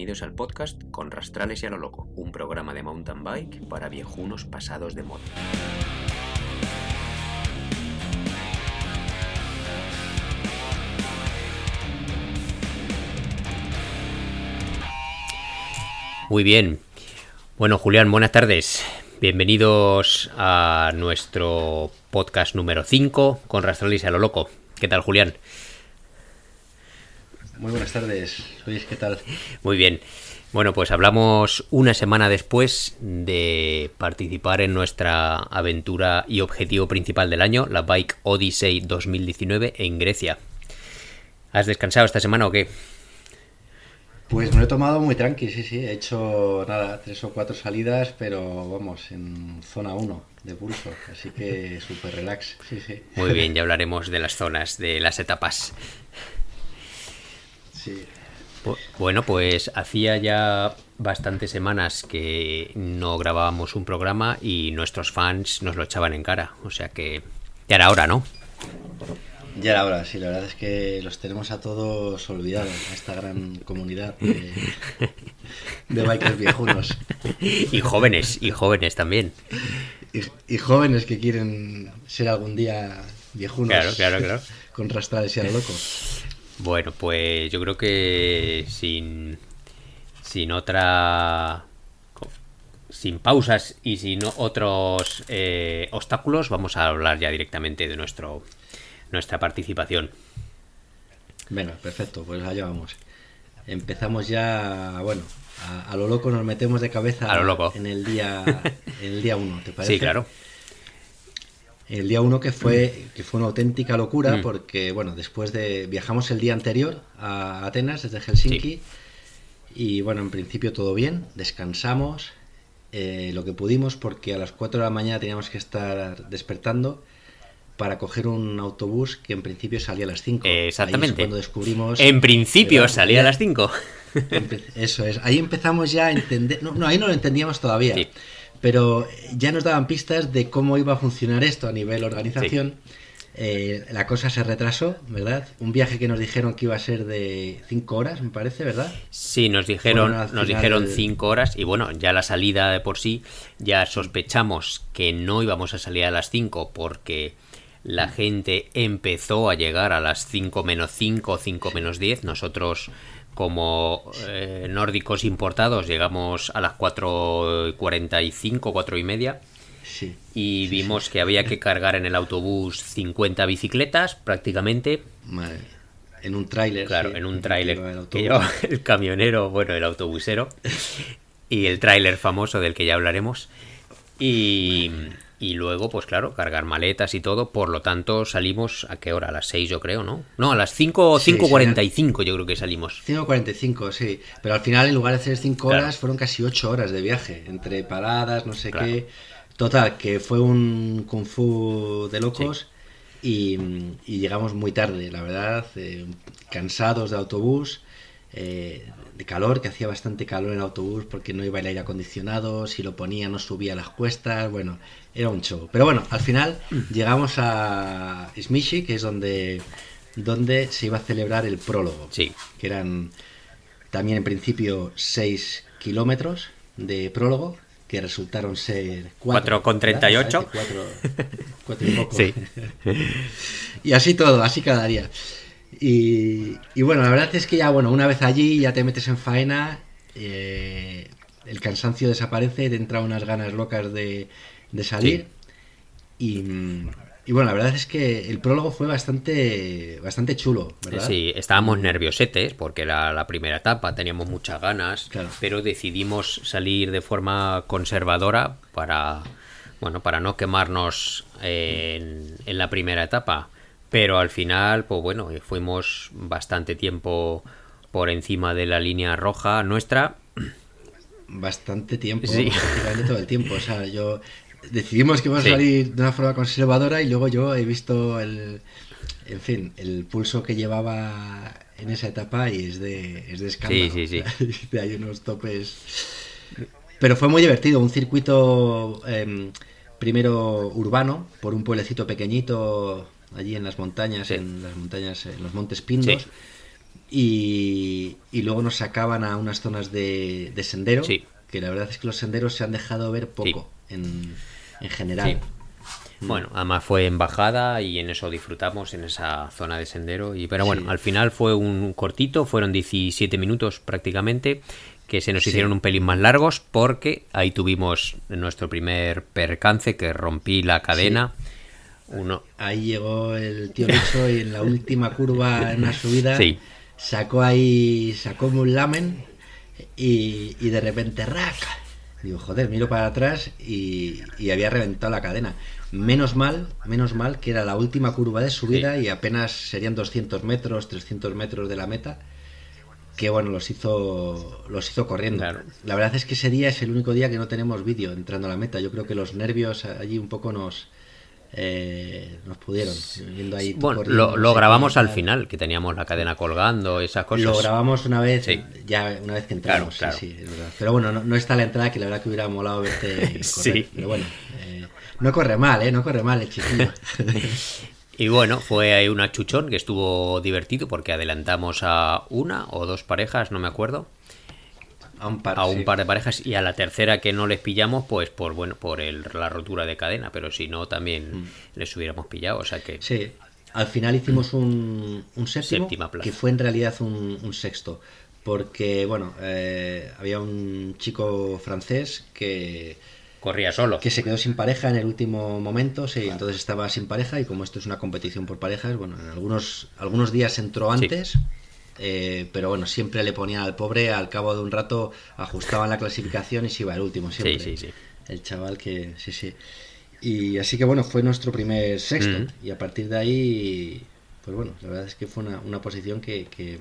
bienvenidos al podcast Con Rastrales y a lo Loco, un programa de mountain bike para viejunos pasados de moda. Muy bien. Bueno, Julián, buenas tardes. Bienvenidos a nuestro podcast número 5 con Rastrales y a lo Loco. ¿Qué tal, Julián? Muy buenas tardes, Luis, ¿qué tal? Muy bien. Bueno, pues hablamos una semana después de participar en nuestra aventura y objetivo principal del año, la Bike Odyssey 2019 en Grecia. ¿Has descansado esta semana o qué? Pues me lo he tomado muy tranqui, sí, sí. He hecho nada, tres o cuatro salidas, pero vamos, en zona 1 de pulso. Así que súper relax, sí, sí. Muy bien, ya hablaremos de las zonas, de las etapas. Bueno, pues hacía ya bastantes semanas que no grabábamos un programa y nuestros fans nos lo echaban en cara. O sea que ya era hora, ¿no? Ya era hora, sí, la verdad es que los tenemos a todos olvidados, a esta gran comunidad de, de bikers viejunos. Y jóvenes, y jóvenes también. Y, jóvenes que quieren ser algún día viejunos. Claro, claro, claro. Con rastrales y a loco. Bueno, pues yo creo que sin, sin otra sin pausas y sin otros eh, obstáculos vamos a hablar ya directamente de nuestro nuestra participación. Venga, perfecto, pues allá vamos. Empezamos ya, bueno, a, lo loco nos metemos de cabeza a lo loco. en el día en el día 1, ¿te parece? Sí, claro el día 1 que fue, que fue una auténtica locura mm. porque, bueno, después de... Viajamos el día anterior a Atenas desde Helsinki y, bueno, en principio todo bien, descansamos eh, lo que pudimos porque a las 4 de la mañana teníamos que estar despertando para coger un autobús que en principio salía a las 5. exactamente. cuando descubrimos... En principio salía a las 5. Eso es. Ahí empezamos ya a entender... No, no ahí no lo entendíamos todavía. Sí pero ya nos daban pistas de cómo iba a funcionar esto a nivel organización. Eh, la cosa se retrasó, ¿verdad? Un viaje que nos dijeron que iba a ser de cinco horas, me parece, ¿verdad? Sí, nos dijeron, nos dijeron cinco horas y bueno, ya la salida de por sí, ya sospechamos que no íbamos a salir a las cinco porque la gente empezó a llegar a las cinco menos cinco o cinco menos diez. Nosotros como eh, nórdicos importados llegamos a las 4.45, 4 y media. y vimos que había que cargar en el autobús 50 bicicletas prácticamente. En un tráiler. Claro, en un tráiler que el camionero, bueno, el autobusero y el tráiler famoso del que ya hablaremos. Y, y luego, pues claro, cargar maletas y todo. Por lo tanto, salimos a qué hora? A las 6 yo creo, ¿no? No, a las 5, 5.45 yo creo que salimos. 5.45, sí. Pero al final, en lugar de hacer 5 horas, fueron casi 8 horas de viaje. Entre paradas, no sé qué. Total, que fue un kung fu de locos. Y, llegamos muy tarde, la verdad. Eh, cansados de autobús. Eh, de calor, que hacía bastante calor en el autobús porque no iba el aire acondicionado, si lo ponía no subía las cuestas, bueno, era un show. Pero bueno, al final llegamos a Smishi, que es donde, donde se iba a celebrar el prólogo. Sí. Que eran también en principio 6 kilómetros de prólogo, que resultaron ser 4 con 38. 4 y poco. Sí. y así todo, así cada día. Y, bueno, la verdad es que ya, bueno, una vez allí ya te metes en faena, eh, el cansancio desaparece, te entran unas ganas locas de, de salir. Y, bueno, la verdad es que el prólogo fue bastante, bastante chulo, ¿verdad? Sí, estábamos nerviosetes porque era la primera etapa, teníamos muchas ganas, pero decidimos salir de forma conservadora para, bueno, para no quemarnos en, en la primera etapa. Pero al final, pues bueno, fuimos bastante tiempo por encima de la línea roja nuestra. Bastante tiempo, sí. todo el tiempo. O sea, yo decidimos que vamos a salir de una forma conservadora y luego yo he visto el, en fin, el pulso que llevaba en esa etapa y es de, es de escándalo. Sí, sí, sí. Hay unos topes. Pero fue muy divertido, un circuito em, primero urbano, por un pueblecito pequeñito allí en las montañas, en las montañas, en los montes Pindos. Y, luego nos sacaban a unas zonas de, sendero, que la verdad es que los senderos se han dejado ver poco en, en, general. Mm. Bueno, además fue en bajada y en eso disfrutamos en esa zona de sendero. Y, pero bueno, al final fue un cortito, fueron 17 minutos prácticamente, que se nos hicieron un pelín más largos porque ahí tuvimos nuestro primer percance que rompí la cadena. Uno. Ahí llegó el tío Lucho y en la última curva en la subida sacó ahí, sacó un lamen y, de repente ¡rac! Digo, joder, miro para atrás y, había reventado la cadena. Menos mal, menos mal que era la última curva de subida y apenas serían 200 metros, 300 metros de la meta que bueno, los hizo, los hizo corriendo. La verdad es que ese día es el único día que no tenemos vídeo entrando a la meta. Yo creo que los nervios allí un poco nos, eh, nos pudieron. bueno, lo, grabamos al final, que teníamos la cadena colgando, esas cosas. Lo grabamos una vez, ya una vez que entramos. Pero bueno, no, está la entrada que la verdad que hubiera molado verte correr. Pero bueno, eh, no corre mal, ¿eh? No corre mal el chiquillo. Y bueno, fue ahí una chuchón que estuvo divertido porque adelantamos a una o dos parejas, no me acuerdo. A un par, a un par de parejas y a la tercera que no les pillamos, pues por bueno, por el, la rotura de cadena, pero si no también mm. les hubiéramos pillado, o sea que Sí. Al final hicimos un, un séptimo que fue en realidad un, sexto, porque bueno, eh, había un chico francés que Corría solo. Que se quedó sin pareja en el último momento, sí, entonces estaba sin pareja y como esto es una competición por parejas, bueno, en algunos, algunos días entró antes, eh, pero bueno, siempre le ponían al pobre, al cabo de un rato ajustaban la clasificación y se iba el último, siempre. Sí, sí, sí. El chaval que, sí, sí. Y así que bueno, fue nuestro primer sexto mm. y a partir de ahí, pues bueno, la verdad es que fue una, una posición que, que,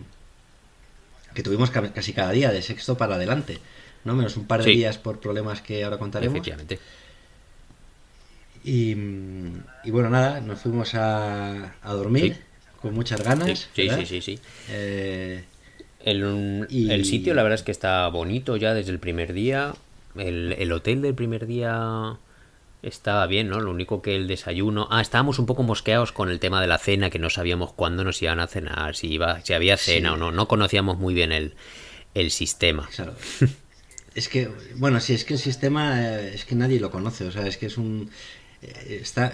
que tuvimos casi cada día, de sexto para adelante. ¿no? Menos un par de días por problemas que ahora contaremos. Efectivamente. Y, bueno, nada, nos fuimos a, a dormir con muchas ganas. Sí, sí, sí, sí. Eh, el, sitio, la verdad es que está bonito ya desde el primer día. El, el hotel del primer día estaba bien, ¿no? Lo único que el desayuno. Ah, estábamos un poco mosqueados con el tema de la cena, que no sabíamos cuándo nos iban a cenar, si iba, si había cena o no. No conocíamos muy bien el, el sistema. Claro. Es que, bueno, si es que el sistema eh, es que nadie lo conoce, o sea, es que es un... Eh, está,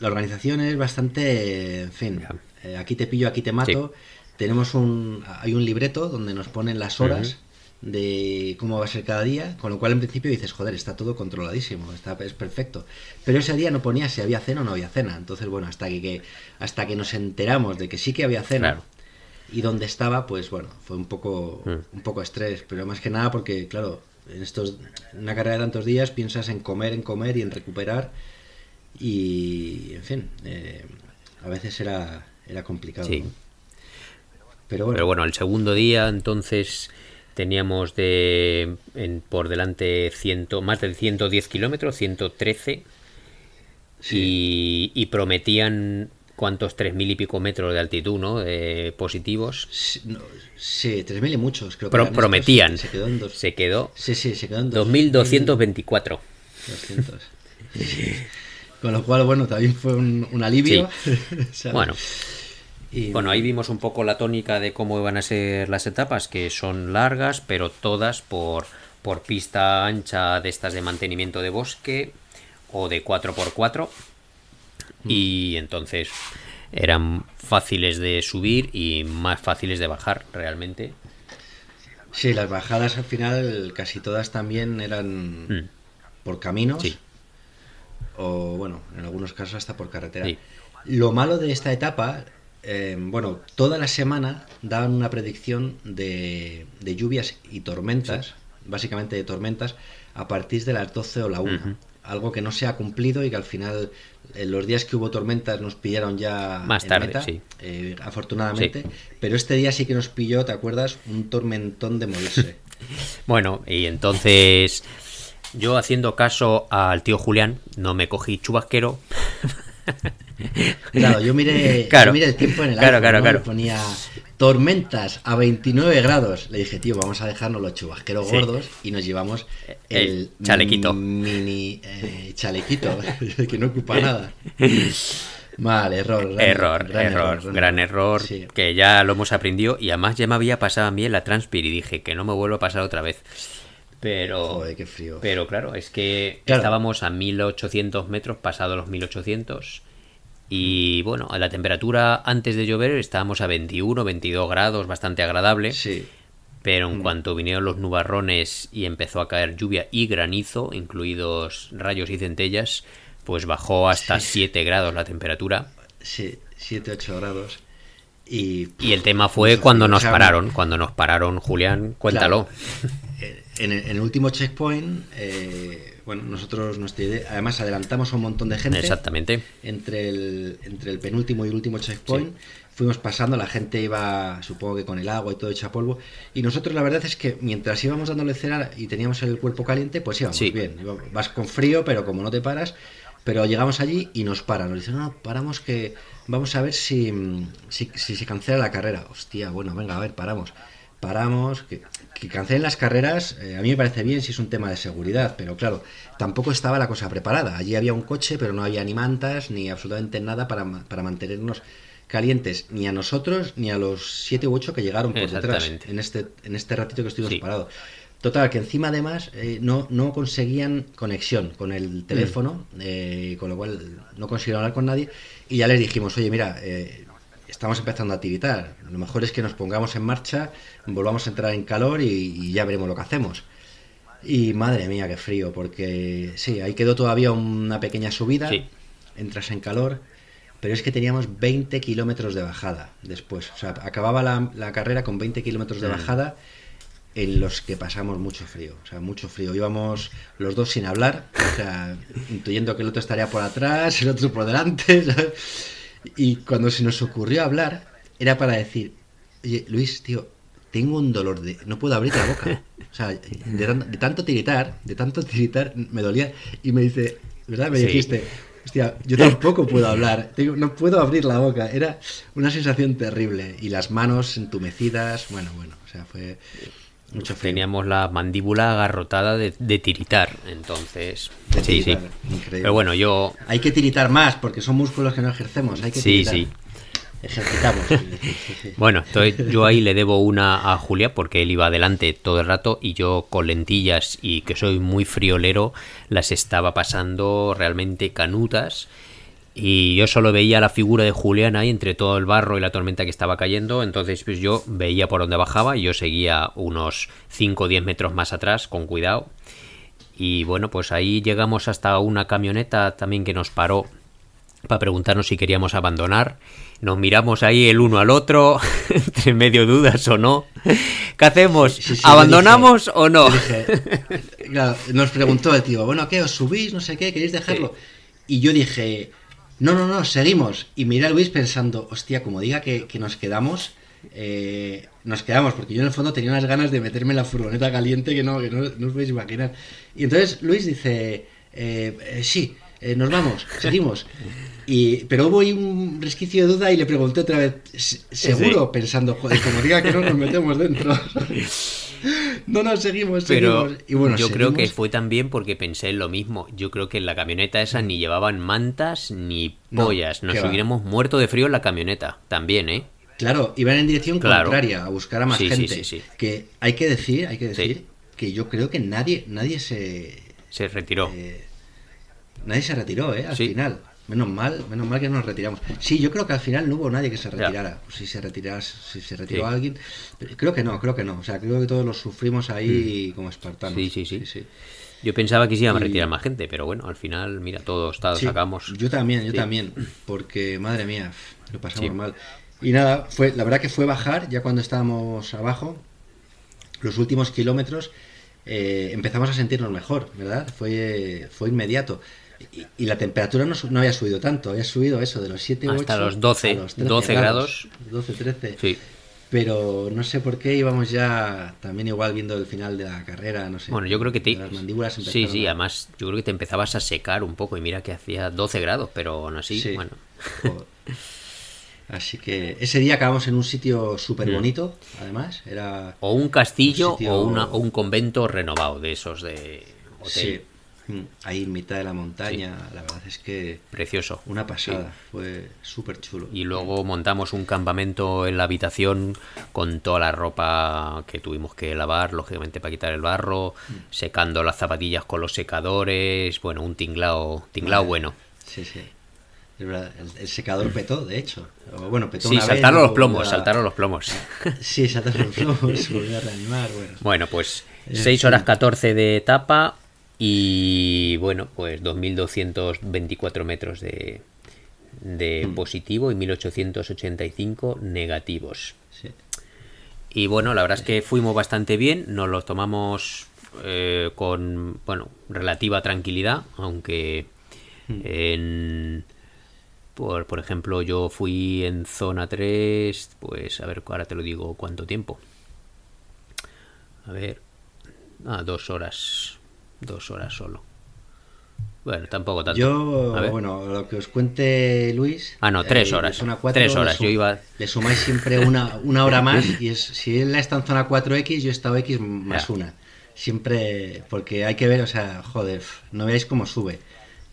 la organización es bastante, en fin, eh, aquí te pillo, aquí te mato. Tenemos un, hay un libreto donde nos ponen las horas de cómo va a ser cada día, con lo cual en principio dices, joder, está todo controladísimo, está, es perfecto. Pero ese día no ponía si había cena o no había cena. Entonces, bueno, hasta que, hasta que nos enteramos de que sí que había cena, y donde estaba, pues bueno, fue un poco, mm. un poco estrés, pero más que nada porque, claro, en estos, una carrera de tantos días piensas en comer, en comer y en recuperar y, en fin, eh, a veces era, era complicado. Sí. Pero, bueno. pero bueno, el segundo día entonces teníamos de por delante ciento, más de 110 kilómetros, 113, y, y prometían cuántos tres mil y pico metros de altitud, ¿no? De positivos. Sí, tres mil y muchos, creo que prometían. se quedó en dos. Se quedó. Sí, sí, se quedó en 2224. 200. Con lo cual, bueno, también fue un, alivio. bueno. Y... Bueno, ahí vimos un poco la tónica de cómo iban a ser las etapas, que son largas, pero todas por, por pista ancha de estas de mantenimiento de bosque o de 4x4 Mm. y entonces eran fáciles de subir y más fáciles de bajar realmente. Sí, las bajadas al final casi todas también eran mm. por caminos o bueno, en algunos casos hasta por carretera. Lo malo de esta etapa, eh, bueno, toda la semana daban una predicción de, lluvias y tormentas, básicamente de tormentas, a partir de las 12 o la 1 algo que no se ha cumplido y que al final en los días que hubo tormentas nos pillaron ya más tarde, sí. Eh, afortunadamente, pero este día sí que nos pilló, ¿te acuerdas? Un tormentón de morirse. bueno, y entonces yo haciendo caso al tío Julián, no me cogí chubasquero. claro, yo miré, el tiempo en el claro, claro, ponía tormentas a 29 grados. Le dije, tío, vamos a dejarnos los chubasqueros gordos y nos llevamos el, chalequito. Mini eh, chalequito, que no ocupa nada. Mal, error. Gran error, gran error, gran error, que ya lo hemos aprendido y además ya me había pasado a mí en la Transpir y dije que no me vuelvo a pasar otra vez. Pero, Joder, qué frío. pero claro, es que estábamos a 1800 metros, pasado los 1800. Y bueno, a la temperatura antes de llover estábamos a 21, 22 grados, bastante agradable. Sí. Pero en mm. cuanto vinieron los nubarrones y empezó a caer lluvia y granizo, incluidos rayos y centellas, pues bajó hasta 7 grados la temperatura. Sí, 7, 8 grados. Y, y el tema fue cuando nos pararon, cuando nos pararon, Julián, cuéntalo. en, el, último checkpoint, eh, bueno, nosotros, nuestra idea, además adelantamos a un montón de gente. Exactamente. Entre el, entre el penúltimo y el último checkpoint. Fuimos pasando, la gente iba, supongo que con el agua y todo hecho polvo. Y nosotros la verdad es que mientras íbamos dándole cera y teníamos el cuerpo caliente, pues íbamos bien. Vas con frío, pero como no te paras, pero llegamos allí y nos paran. Nos dicen, no, paramos que vamos a ver si, si, se cancela la carrera. Hostia, bueno, venga, a ver, paramos. Paramos, que, que cancelen las carreras, eh, a mí me parece bien si es un tema de seguridad, pero claro, tampoco estaba la cosa preparada. Allí había un coche, pero no había ni mantas ni absolutamente nada para, para mantenernos calientes ni a nosotros ni a los siete u ocho que llegaron por detrás en este, en este ratito que estuvimos parados. Total, que encima además eh, no, no conseguían conexión con el teléfono, mm. eh, con lo cual no consiguieron hablar con nadie. Y ya les dijimos, oye, mira, eh, estamos empezando a tiritar. Lo mejor es que nos pongamos en marcha, volvamos a entrar en calor y, ya veremos lo que hacemos. Y madre mía, qué frío, porque sí, ahí quedó todavía una pequeña subida, entras en calor, pero es que teníamos 20 kilómetros de bajada después. O sea, acababa la, la carrera con 20 kilómetros de mm. bajada en los que pasamos mucho frío, o sea, mucho frío. Íbamos los dos sin hablar, o sea, intuyendo que el otro estaría por atrás, el otro por delante, Y cuando se nos ocurrió hablar, era para decir, oye, Luis, tío, tengo un dolor de... no puedo abrir la boca. O sea, de, tanto tiritar, de tanto tiritar, me dolía. Y me dice, ¿verdad? Me dijiste, hostia, yo tampoco puedo hablar, no puedo abrir la boca. Era una sensación terrible. Y las manos entumecidas, bueno, bueno, o sea, fue... Mucho Teníamos la mandíbula agarrotada de, tiritar, entonces. sí, sí. Pero bueno, yo. Hay que tiritar más porque son músculos que no ejercemos. Hay que sí, sí. Ejercitamos. bueno, entonces yo ahí le debo una a Julia porque él iba adelante todo el rato y yo con lentillas y que soy muy friolero las estaba pasando realmente canutas y yo solo veía la figura de Julián ahí entre todo el barro y la tormenta que estaba cayendo, entonces pues yo veía por dónde bajaba y yo seguía unos 5 o 10 metros más atrás con cuidado. Y bueno, pues ahí llegamos hasta una camioneta también que nos paró para preguntarnos si queríamos abandonar. Nos miramos ahí el uno al otro, entre medio dudas o no. ¿Qué hacemos? ¿Abandonamos o no? nos preguntó el tío, bueno, ¿qué? ¿Os subís? No sé qué, ¿queréis dejarlo? Y yo dije, no, no, no, seguimos. Y mira a Luis pensando, hostia, como diga que, nos quedamos, eh, nos quedamos, porque yo en el fondo tenía unas ganas de meterme en la furgoneta caliente que no, que no, os podéis imaginar. Y entonces Luis dice, eh, eh, sí, nos vamos, seguimos. Y, pero hubo ahí un resquicio de duda y le pregunté otra vez, seguro, pensando, joder, como diga que no nos metemos dentro. no nos seguimos, Pero Y bueno, yo creo que fue también porque pensé en lo mismo. Yo creo que en la camioneta esa ni llevaban mantas ni pollas. Nos hubiéramos muerto de frío en la camioneta también, ¿eh? Claro, iban en dirección contraria a buscar a más gente. que hay que decir, hay que decir que yo creo que nadie, nadie se se retiró. Eh, nadie se retiró, ¿eh? Al final. Menos mal, menos mal que nos retiramos. Sí, yo creo que al final no hubo nadie que se retirara. Si se retirara, si se retiró alguien, creo que no, creo que no. O sea, creo que todos lo sufrimos ahí mm. como espartanos. Sí, sí, sí, Yo pensaba que se iban a retirar más gente, pero bueno, al final, mira, todos, todos sacamos. Yo también, yo también, porque madre mía, lo pasamos mal. Y nada, fue, la verdad que fue bajar ya cuando estábamos abajo, los últimos kilómetros, eh, empezamos a sentirnos mejor, ¿verdad? Fue, fue inmediato. Y, la temperatura no, no, había subido tanto, había subido eso de los 7 Hasta los 12, 12 grados. 12, 13. Sí. Pero no sé por qué íbamos ya también igual viendo el final de la carrera, no sé. Bueno, yo creo que te... Las mandíbulas Sí, sí, además yo creo que te empezabas a secar un poco y mira que hacía 12 grados, pero aún así, bueno. Así que ese día acabamos en un sitio súper bonito, además. Era o un castillo o, una, o un convento renovado de esos de hotel. Sí, Mm, ahí en mitad de la montaña, la verdad es que... Precioso. Una pasada, fue súper chulo. Y luego montamos un campamento en la habitación con toda la ropa que tuvimos que lavar, lógicamente para quitar el barro, mm. secando las zapatillas con los secadores, bueno, un tinglao, tinglao bueno. Sí, sí. El, secador petó, de hecho. bueno, petó sí, saltaron los plomos, saltaron los plomos. Sí, saltaron los plomos, volvió a reanimar. Bueno, bueno pues 6 horas 14 de etapa y bueno, pues 2.224 metros de, de mm. positivo y 1.885 negativos. Sí. Y bueno, la verdad es que fuimos bastante bien, nos lo tomamos eh, con, bueno, relativa tranquilidad, aunque mm. en por, por ejemplo, yo fui en zona 3, pues a ver, ahora te lo digo cuánto tiempo. A ver, ah, dos horas, dos horas solo. Bueno, tampoco tanto. Yo, bueno, lo que os cuente Luis. Ah, no, tres eh, horas. tres horas. yo iba. Le sumáis siempre una, una hora más. Y es, si él está en zona 4X, yo he estado X más una. Siempre, porque hay que ver, o sea, joder, no veáis cómo sube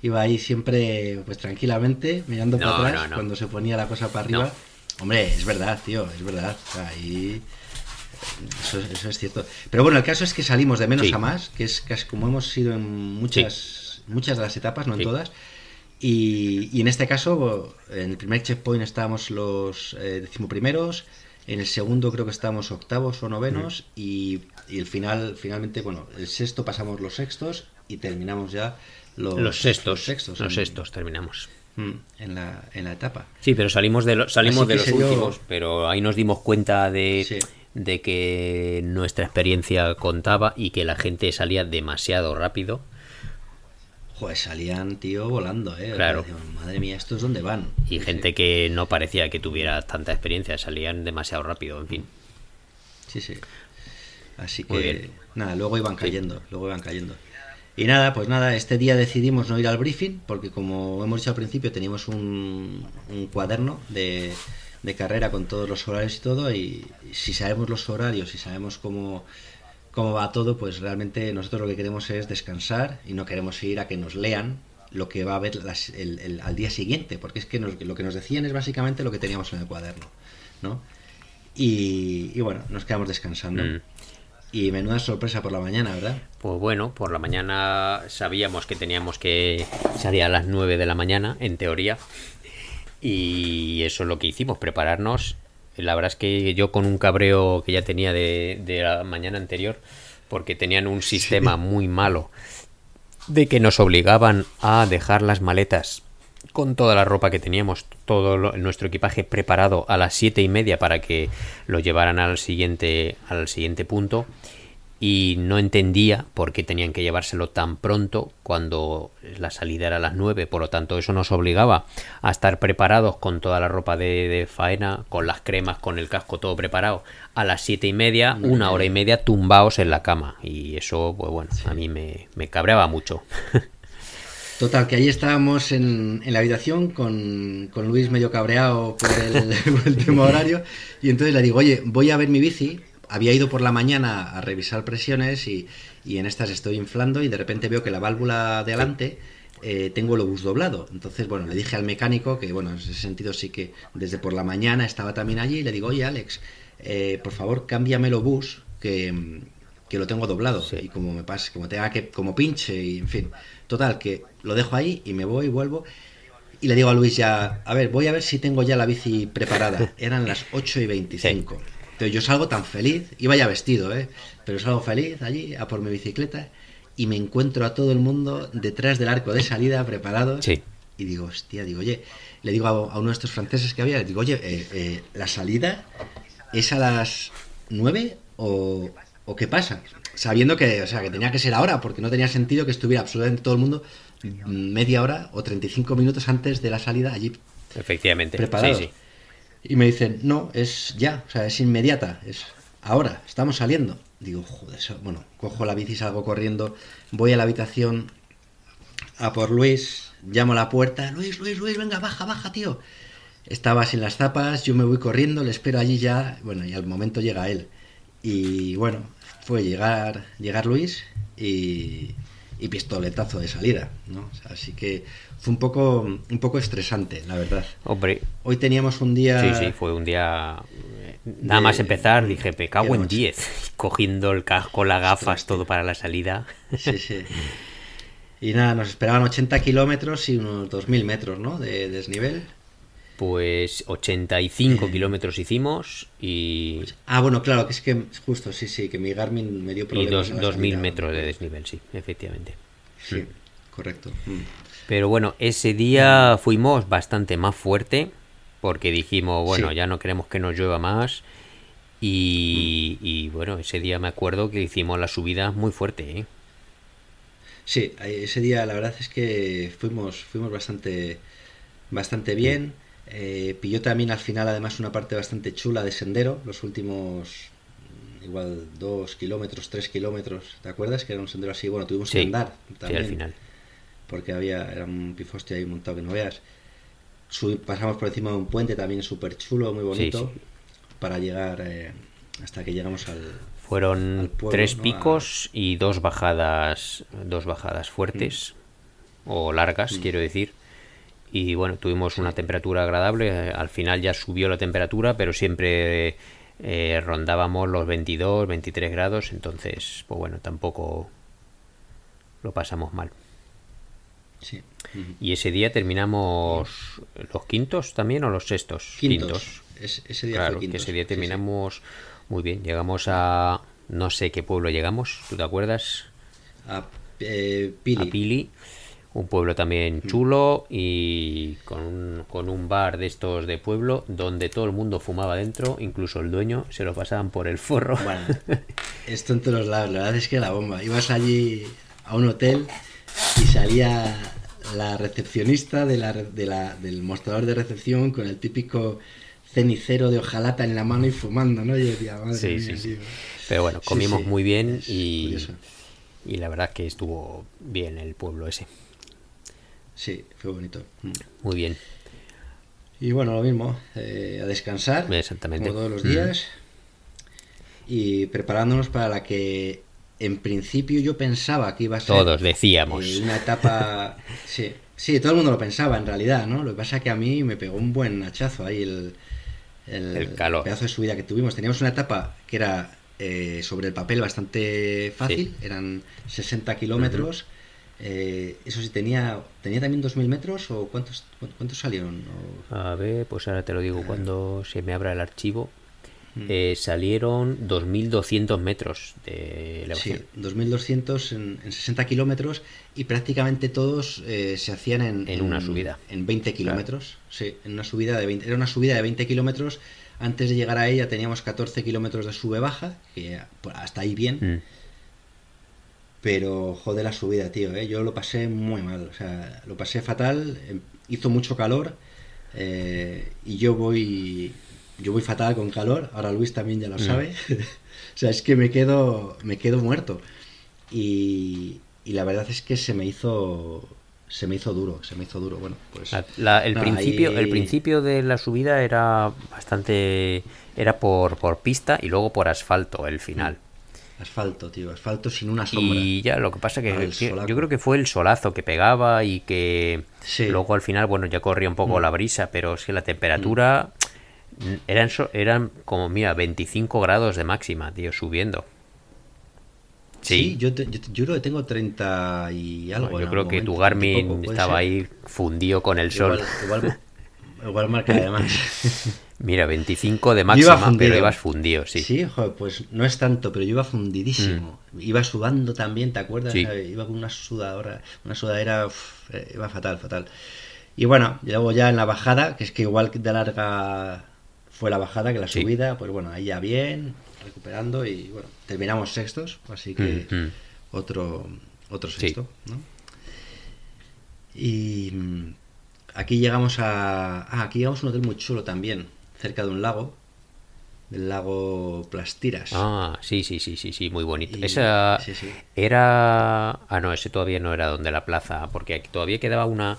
iba ahí siempre pues tranquilamente mirando para atrás cuando se ponía la cosa para arriba. Hombre, es verdad, tío, es verdad. ahí eso, es cierto. Pero bueno, el caso es que salimos de menos a más, que es casi como hemos sido en muchas, muchas de las etapas, no en todas. Y, en este caso, en el primer checkpoint estábamos los eh, decimoprimeros, en el segundo creo que estábamos octavos o novenos, y, y, el final, finalmente, bueno, el sexto pasamos los sextos y terminamos ya los, sextos, los sextos, terminamos. Mm, en la, en la etapa. Sí, pero salimos de, salimos de los últimos, pero ahí nos dimos cuenta de, de que nuestra experiencia contaba y que la gente salía demasiado rápido. Joder, salían, tío, volando, ¿eh? Claro. Madre mía, ¿estos dónde van? Y gente que no parecía que tuviera tanta experiencia, salían demasiado rápido, en fin. Sí, sí. Así que, nada, luego iban cayendo, luego iban cayendo. Y nada, pues nada, este día decidimos no ir al briefing porque como hemos dicho al principio teníamos un, cuaderno de, carrera con todos los horarios y todo y si sabemos los horarios y sabemos cómo, cómo va todo, pues realmente nosotros lo que queremos es descansar y no queremos ir a que nos lean lo que va a haber el, al día siguiente, porque es que lo que nos decían es básicamente lo que teníamos en el cuaderno, ¿no? Y, bueno, nos quedamos descansando. Mm. Y menuda sorpresa por la mañana, ¿verdad? Pues bueno, por la mañana sabíamos que teníamos que salir a las 9 de la mañana, en teoría. Y eso es lo que hicimos, prepararnos. La verdad es que yo con un cabreo que ya tenía de, la mañana anterior, porque tenían un sistema muy malo de que nos obligaban a dejar las maletas con toda la ropa que teníamos, todo nuestro equipaje preparado a las siete y media para que lo llevaran al siguiente, al siguiente punto y no entendía por qué tenían que llevárselo tan pronto cuando la salida era a las 9, por lo tanto eso nos obligaba a estar preparados con toda la ropa de, faena, con las cremas, con el casco todo preparado, a las siete y media, una hora y media tumbados en la cama. Y eso pues bueno, a mí me, me cabreaba mucho. Total, que ahí estábamos en, en la habitación con, con, Luis medio cabreado por el, el, tema horario. Y entonces le digo, oye, voy a ver mi bici. Había ido por la mañana a revisar presiones y, y en estas estoy inflando y de repente veo que la válvula de adelante eh, tengo el obús doblado. Entonces, bueno, le dije al mecánico que, bueno, en ese sentido sí que desde por la mañana estaba también allí y le digo, oye, Alex, eh, por favor, cámbiame el obús que, que lo tengo doblado y como me pase, como tenga que, como pinche y en fin. Total, que lo dejo ahí y me voy, vuelvo. Y le digo a Luis ya, a ver, voy a ver si tengo ya la bici preparada. Eran las 8 y 25. Entonces yo salgo tan feliz, iba ya vestido, ¿eh? Pero salgo feliz allí a por mi bicicleta y me encuentro a todo el mundo detrás del arco de salida preparados. Sí. Y digo, hostia, digo, oye, le digo a, uno de estos franceses que había, le digo, oye, eh, eh, ¿la salida es a las 9 o, o qué pasa? Sabiendo que, o sea, que tenía que ser ahora, porque no tenía sentido que estuviera absolutamente todo el mundo media hora o 35 minutos antes de la salida allí. Efectivamente, preparado. Sí, sí. Y me dicen, no, es ya, o sea, es inmediata, es ahora, estamos saliendo. Digo, joder, bueno, cojo la bici, salgo corriendo, voy a la habitación a por Luis, llamo a la puerta, Luis, Luis, Luis, venga, baja, baja, tío. Estaba sin las zapas, yo me voy corriendo, le espero allí ya, bueno, y al momento llega él. Y bueno, fue llegar, llegar Luis y pistoletazo de salida, ¿no? así que fue un poco, un poco estresante, la verdad. Hombre. Hoy teníamos un día... Sí, sí, fue un día... Eh, nada más empezar dije, me cago en 10, cogiendo el casco, las gafas, todo para la salida. Sí, sí. Y nada, nos esperaban 80 kilómetros y unos 2.000 metros, ¿no? De desnivel. Pues 85 kilómetros hicimos y... Ah, bueno, claro, que es que justo, sí, sí, que mi Garmin me dio problemas. Y 2.000 metros de desnivel, sí, efectivamente. Sí, mm. correcto. Mm. Pero bueno, ese día fuimos bastante más fuerte porque dijimos, bueno, ya no queremos que nos llueva más. Y, mm. y, bueno, ese día me acuerdo que hicimos la subida muy fuerte. ¿eh? Sí, ese día la verdad es que fuimos, fuimos bastante, bastante bien. Eh, pilló también al final además una parte bastante chula de sendero, los últimos igual dos kilómetros, tres kilómetros, ¿te acuerdas? Que era un sendero así, bueno, tuvimos que andar también. al final. Porque había, era un pifoste ahí montado que no veas. pasamos por encima de un puente también súper chulo, muy bonito, para llegar eh, hasta que llegamos al... Fueron tres picos y dos bajadas, dos bajadas fuertes, mm. o largas, mm. quiero decir y bueno, tuvimos una temperatura agradable, al final ya subió la temperatura, pero siempre eh, rondábamos los 22, 23 grados, entonces, pues bueno, tampoco lo pasamos mal. Sí. Y ese día terminamos los quintos también o los sextos. Quintos. ese día claro, que ese día terminamos muy bien. Llegamos a no sé qué pueblo llegamos, ¿tú te acuerdas? A eh, Pili. A Pili un pueblo también mm. chulo y con un, con un bar de estos de pueblo donde todo el mundo fumaba dentro, incluso el dueño, se lo pasaban por el forro. Bueno, esto en todos lados, la verdad es que la bomba. Ibas allí a un hotel y salía la recepcionista de la, de la, del mostrador de recepción con el típico cenicero de hojalata en la mano y fumando, ¿no? Y decía, sí, sí, sí. Pero bueno, comimos muy bien y, y la verdad que estuvo bien el pueblo ese. Sí, fue bonito. Mm. Muy bien. Y bueno, lo mismo, eh, a descansar. Exactamente. Como todos los días. Y preparándonos para la que en principio yo pensaba que iba a ser. Todos decíamos. Eh, una etapa. sí, sí, todo el mundo lo pensaba en realidad, ¿no? Lo que pasa es que a mí me pegó un buen hachazo ahí el, el, calor. pedazo de subida que tuvimos. Teníamos una etapa que era eh, sobre el papel bastante fácil, eran 60 kilómetros. Eh, eso sí, tenía, tenía también 2.000 metros o cuántos, cuántos salieron? A ver, pues ahora te lo digo, cuando se me abra el archivo. Mm. Eh, salieron 2.200 metros de elevación. Sí, 2.200 en, en, 60 kilómetros y prácticamente todos eh, se hacían en, en, una subida. En 20 kilómetros. Sí, en una subida de 20. Era una subida de 20 kilómetros. Antes de llegar a ella teníamos 14 kilómetros de sube-baja, que hasta ahí bien. Mm. Pero joder la subida, tío, ¿eh? yo lo pasé muy mal, o sea, lo pasé fatal, em, hizo mucho calor eh, y yo voy yo voy fatal con calor, ahora Luis también ya lo mm. sabe. o sea, es que me quedo me quedo muerto. Y, la verdad es que se me hizo se me hizo duro, se me hizo duro. Bueno, pues el principio el principio de la subida era bastante era por, por pista y luego por asfalto el final. Asfalto, tío, asfalto sin una sombra. Y ya, lo que pasa que, yo creo que fue el solazo que pegaba y que luego al final, bueno, ya corría un poco mm. la brisa, pero es que la temperatura mm. Eran, eran como, mira, 25 grados de máxima, tío, subiendo. Sí, yo, yo, creo que tengo 30 y algo. yo creo que tu Garmin estaba ahí fundido con el sol. Igual, igual marca además. Mira, 25 de máxima, pero ibas fundido, sí. Sí, joder, pues no es tanto, pero yo iba fundidísimo. Mm. Iba sudando también, ¿te acuerdas? Iba con una sudadora, una sudadera, eh, iba fatal, fatal. Y bueno, luego ya en la bajada, que es que igual de larga fue la bajada que la subida, pues bueno, ahí ya bien, recuperando y bueno, terminamos sextos, así que mm, mm. otro, otro sexto, ¿no? Y aquí llegamos a... Ah, aquí llegamos a un hotel muy chulo también, cerca de un lago, del lago Plastiras. Ah, sí, sí, sí, sí, sí, muy bonito. Esa era... Ah, no, ese todavía no era donde la plaza, porque aquí todavía quedaba una...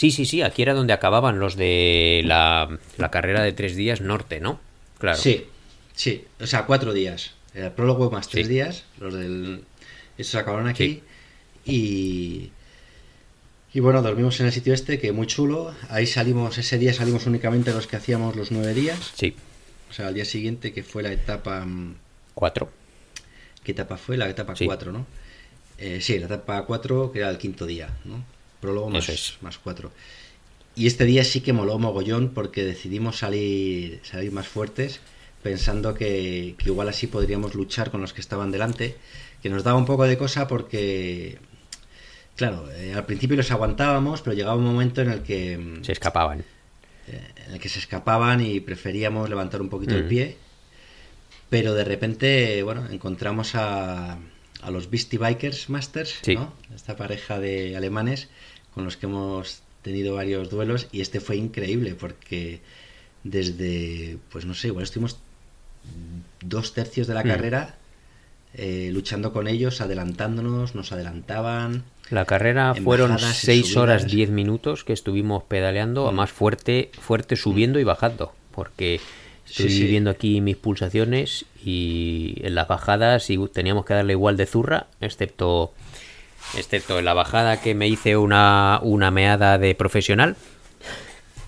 Sí, sí, sí, aquí era donde acababan los de la, carrera de tres días norte, ¿no? Claro. Sí, sí, o sea, cuatro días. El prólogo más tres días, los del... Esos acabaron aquí. Y, y bueno, dormimos en el sitio este, que muy chulo. Ahí salimos, ese día salimos únicamente los que hacíamos los nueve días. Sí. O sea, al día siguiente, que fue la etapa... mm, Cuatro. ¿Qué etapa fue? La etapa Sí. 4, ¿no? Eh, sí, la etapa 4, que era el quinto día, ¿no? Prólogo más, Eso es. más 4. Y este día sí que moló mogollón porque decidimos salir, salir más fuertes, pensando que, que igual así podríamos luchar con los que estaban delante, que nos daba un poco de cosa porque, claro, eh, al principio los aguantábamos, pero llegaba un momento en el que... mm, Se escapaban. en el que se escapaban y preferíamos levantar un poquito el pie. Pero de repente, bueno, encontramos a, a los Beastie Bikers Masters, Sí. ¿no? Esta pareja de alemanes con los que hemos tenido varios duelos y este fue increíble porque desde, pues no sé, igual estuvimos dos tercios de la Mm. carrera eh, luchando con ellos, adelantándonos, nos adelantaban. La carrera fueron bajadas y 6 horas subidas. 10 minutos que estuvimos pedaleando, Mm. además fuerte, fuerte subiendo y bajando, porque estoy sí. viendo aquí mis pulsaciones y en las bajadas y teníamos que darle igual de zurra, excepto excepto en la bajada que me hice una, una meada de profesional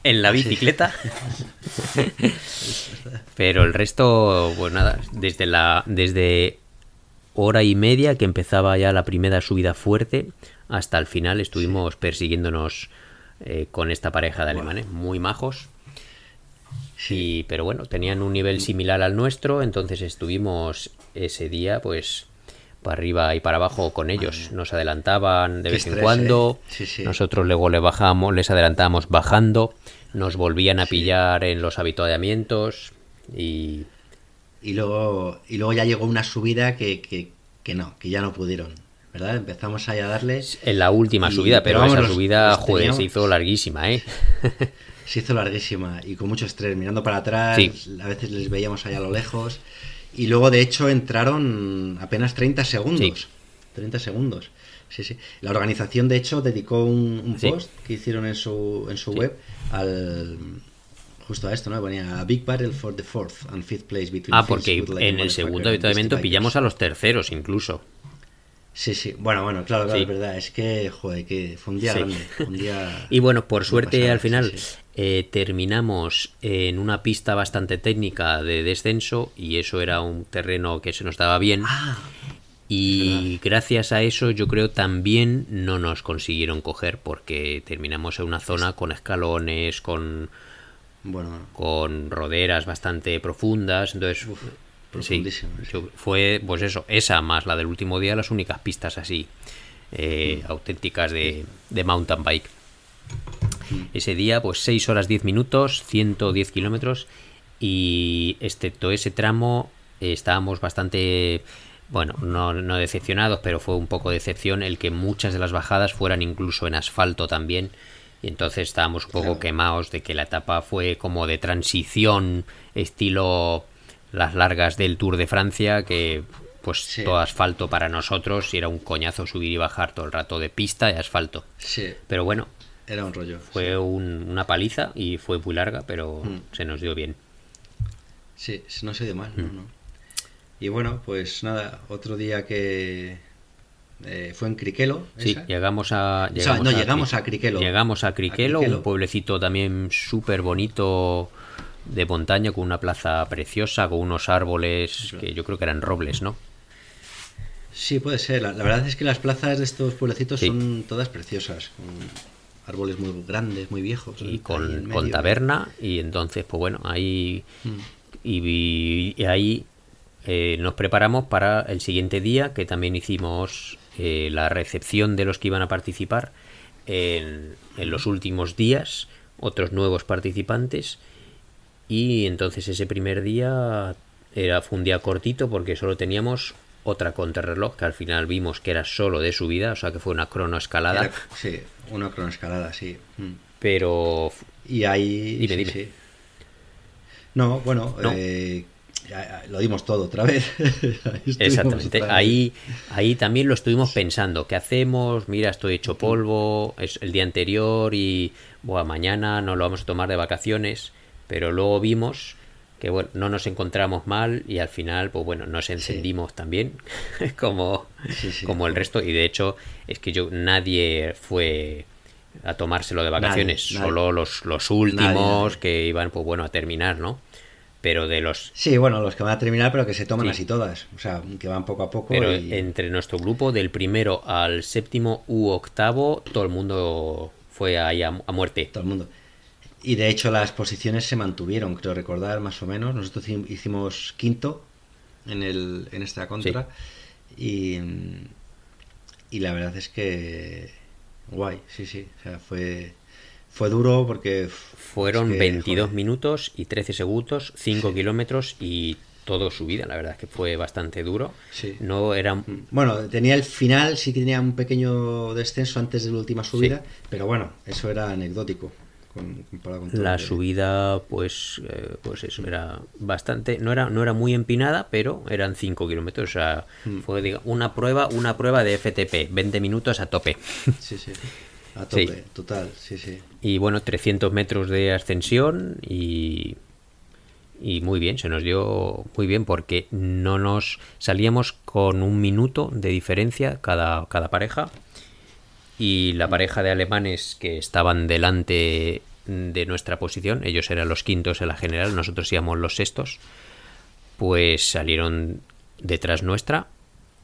en la Sí. bicicleta. Pero el resto, pues nada, desde la desde hora y media que empezaba ya la primera subida fuerte hasta el final estuvimos persiguiéndonos eh, con esta pareja de alemanes muy majos y pero bueno tenían un nivel similar al nuestro entonces estuvimos ese día pues para arriba y para abajo con ellos nos adelantaban de Qué vez en cuando ¿eh? Sí, sí. nosotros luego le bajamos les adelantábamos bajando nos volvían a Sí. pillar en los habituallamientos y Y luego, y luego ya llegó una subida que, que, que no, que ya no pudieron. ¿Verdad? Empezamos ahí a darle. en la última Y- subida pero pero vamos, esa subida joder se hizo larguísima eh Se hizo larguísima y con mucho estrés, mirando para atrás. Sí. A veces les veíamos allá a lo lejos. Y luego, de hecho, entraron apenas 30 segundos. Sí. 30 segundos. Sí, sí. La organización, de hecho, dedicó un, post que hicieron en su, en su web al. Justo a esto, ¿no? Ponía a Big Battle for the fourth and fifth place between Ah, porque en el segundo avituallamiento pillamos a los terceros incluso. Sí, sí. Bueno, bueno, claro, claro, Sí. es verdad. Es que, joder, que fue un día Sí. grande. Un día. Y bueno, por suerte pasada, al final sí. Eh, terminamos en una pista bastante técnica de descenso y eso era un terreno que se nos daba bien. Ah, Y gracias a eso yo creo también no nos consiguieron coger porque terminamos en una zona con escalones, con, bueno, con roderas bastante profundas. Entonces, Uf, sí, fue pues eso, esa más la del último día, las únicas pistas así eh, Mm. auténticas de, de mountain bike. Ese día, pues 6 horas 10 minutos, 110 kilómetros y excepto ese tramo eh, estábamos bastante, bueno, no, no decepcionados, pero fue un poco decepción el que muchas de las bajadas fueran incluso en asfalto también y entonces estábamos un poco Claro. quemados de que la etapa fue como de transición estilo las largas del Tour de Francia que pues Sí. todo asfalto para nosotros y era un coñazo subir y bajar todo el rato de pista y asfalto. sí, Pero bueno, era un rollo. fue un- una paliza y fue muy larga, pero Mm. se nos dio bien. Sí, no se dio mal, no, Mm. no. Y bueno, pues nada, otro día que eh, fue en Criquelo. Sí, llegamos a. sea, no, a llegamos a Criquelo. Llegamos a Criquelo, A Criquelo. un pueblecito también súper bonito de montaña, con una plaza preciosa, con unos árboles que yo creo que eran robles, ¿no? Sí, puede ser. La, la verdad es que las plazas de estos pueblecitos Sí. son todas preciosas, con árboles muy grandes, muy viejos. Y con, taberna, y entonces, pues bueno, ahí. Mm. Y, y ahí eh, nos preparamos para el siguiente día, que también hicimos eh, la recepción de los que iban a participar en, en los últimos días, otros nuevos participantes. Y entonces ese primer día era, fue un día cortito porque solo teníamos otra contrarreloj, que al final vimos que era solo de subida, o sea que fue una cronoescalada. Era- sí, una cronoescalada, sí. Mm. Pero Y ahí. Dime, sí, dime. sí. No, bueno, No. eh, lo dimos todo otra vez. Ahí Exactamente. otra vez. Ahí, ahí también lo estuvimos pensando. ¿Qué hacemos? Mira, estoy hecho polvo. Es el día anterior y buah, mañana no lo vamos a tomar de vacaciones. Pero luego vimos que bueno, no nos encontramos mal y al final, pues bueno, nos encendimos también, como, como el resto. Y de hecho, es que yo nadie fue a tomárselo de vacaciones, solo los, los últimos que iban, pues bueno, a terminar, ¿no? Pero de los... Sí, bueno, los que van a terminar, pero que se toman así todas, o sea, que van poco a poco. Pero entre nuestro grupo, del primero al séptimo u octavo, todo el mundo fue ahí a muerte. Todo el mundo. Y de hecho las posiciones se mantuvieron, creo recordar más o menos. Nosotros hicimos quinto en, el, en esta contra. Y, y la verdad es que guay, sí, sí. O sea, fue, fue duro porque... Fueron 22 minutos y 13 segundos, 5 kilómetros y todo subida, la verdad es que fue bastante duro. Sí. No era... Mm. Bueno, tenía el final, sí que tenía un pequeño descenso antes de la última subida, pero bueno, eso era anecdótico la subida pues eh, pues eso era bastante no era no era muy empinada pero eran 5 kilómetros o sea hmm. fue una prueba una prueba de FTP 20 minutos a tope. Sí sí a tope total sí sí. Y bueno 300 metros de ascensión y y muy bien, se nos dio muy bien porque no nos salíamos con un minuto de diferencia cada, cada pareja y la pareja de alemanes que estaban delante de nuestra posición, ellos eran los quintos en la general, nosotros íbamos los sextos, pues salieron detrás nuestra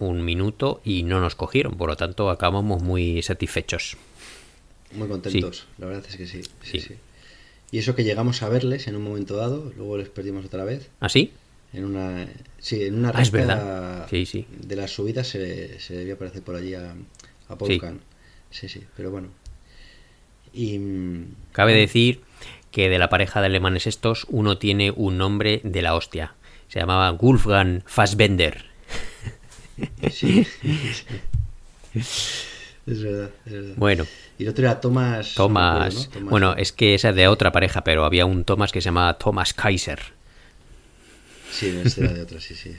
un minuto y no nos cogieron, por lo tanto acabamos muy satisfechos. Muy contentos, la verdad es que sí, sí, Y eso que llegamos a verles en un momento dado, luego les perdimos otra vez. ¿Ah, sí? En una, sí, en una ah, de las subidas se, se debía aparecer por allí a, a Sí, sí, pero bueno. Y, Cabe decir que de la pareja de alemanes estos, uno tiene un nombre de la hostia. Se llamaba Wolfgang Fassbender. Sí. es, verdad, es verdad. Bueno. Y el otro era Thomas. Thomas. Bueno, es que esa es de otra pareja, pero había un Thomas que se llamaba Thomas Kaiser. Sí, este era de otra, sí, sí.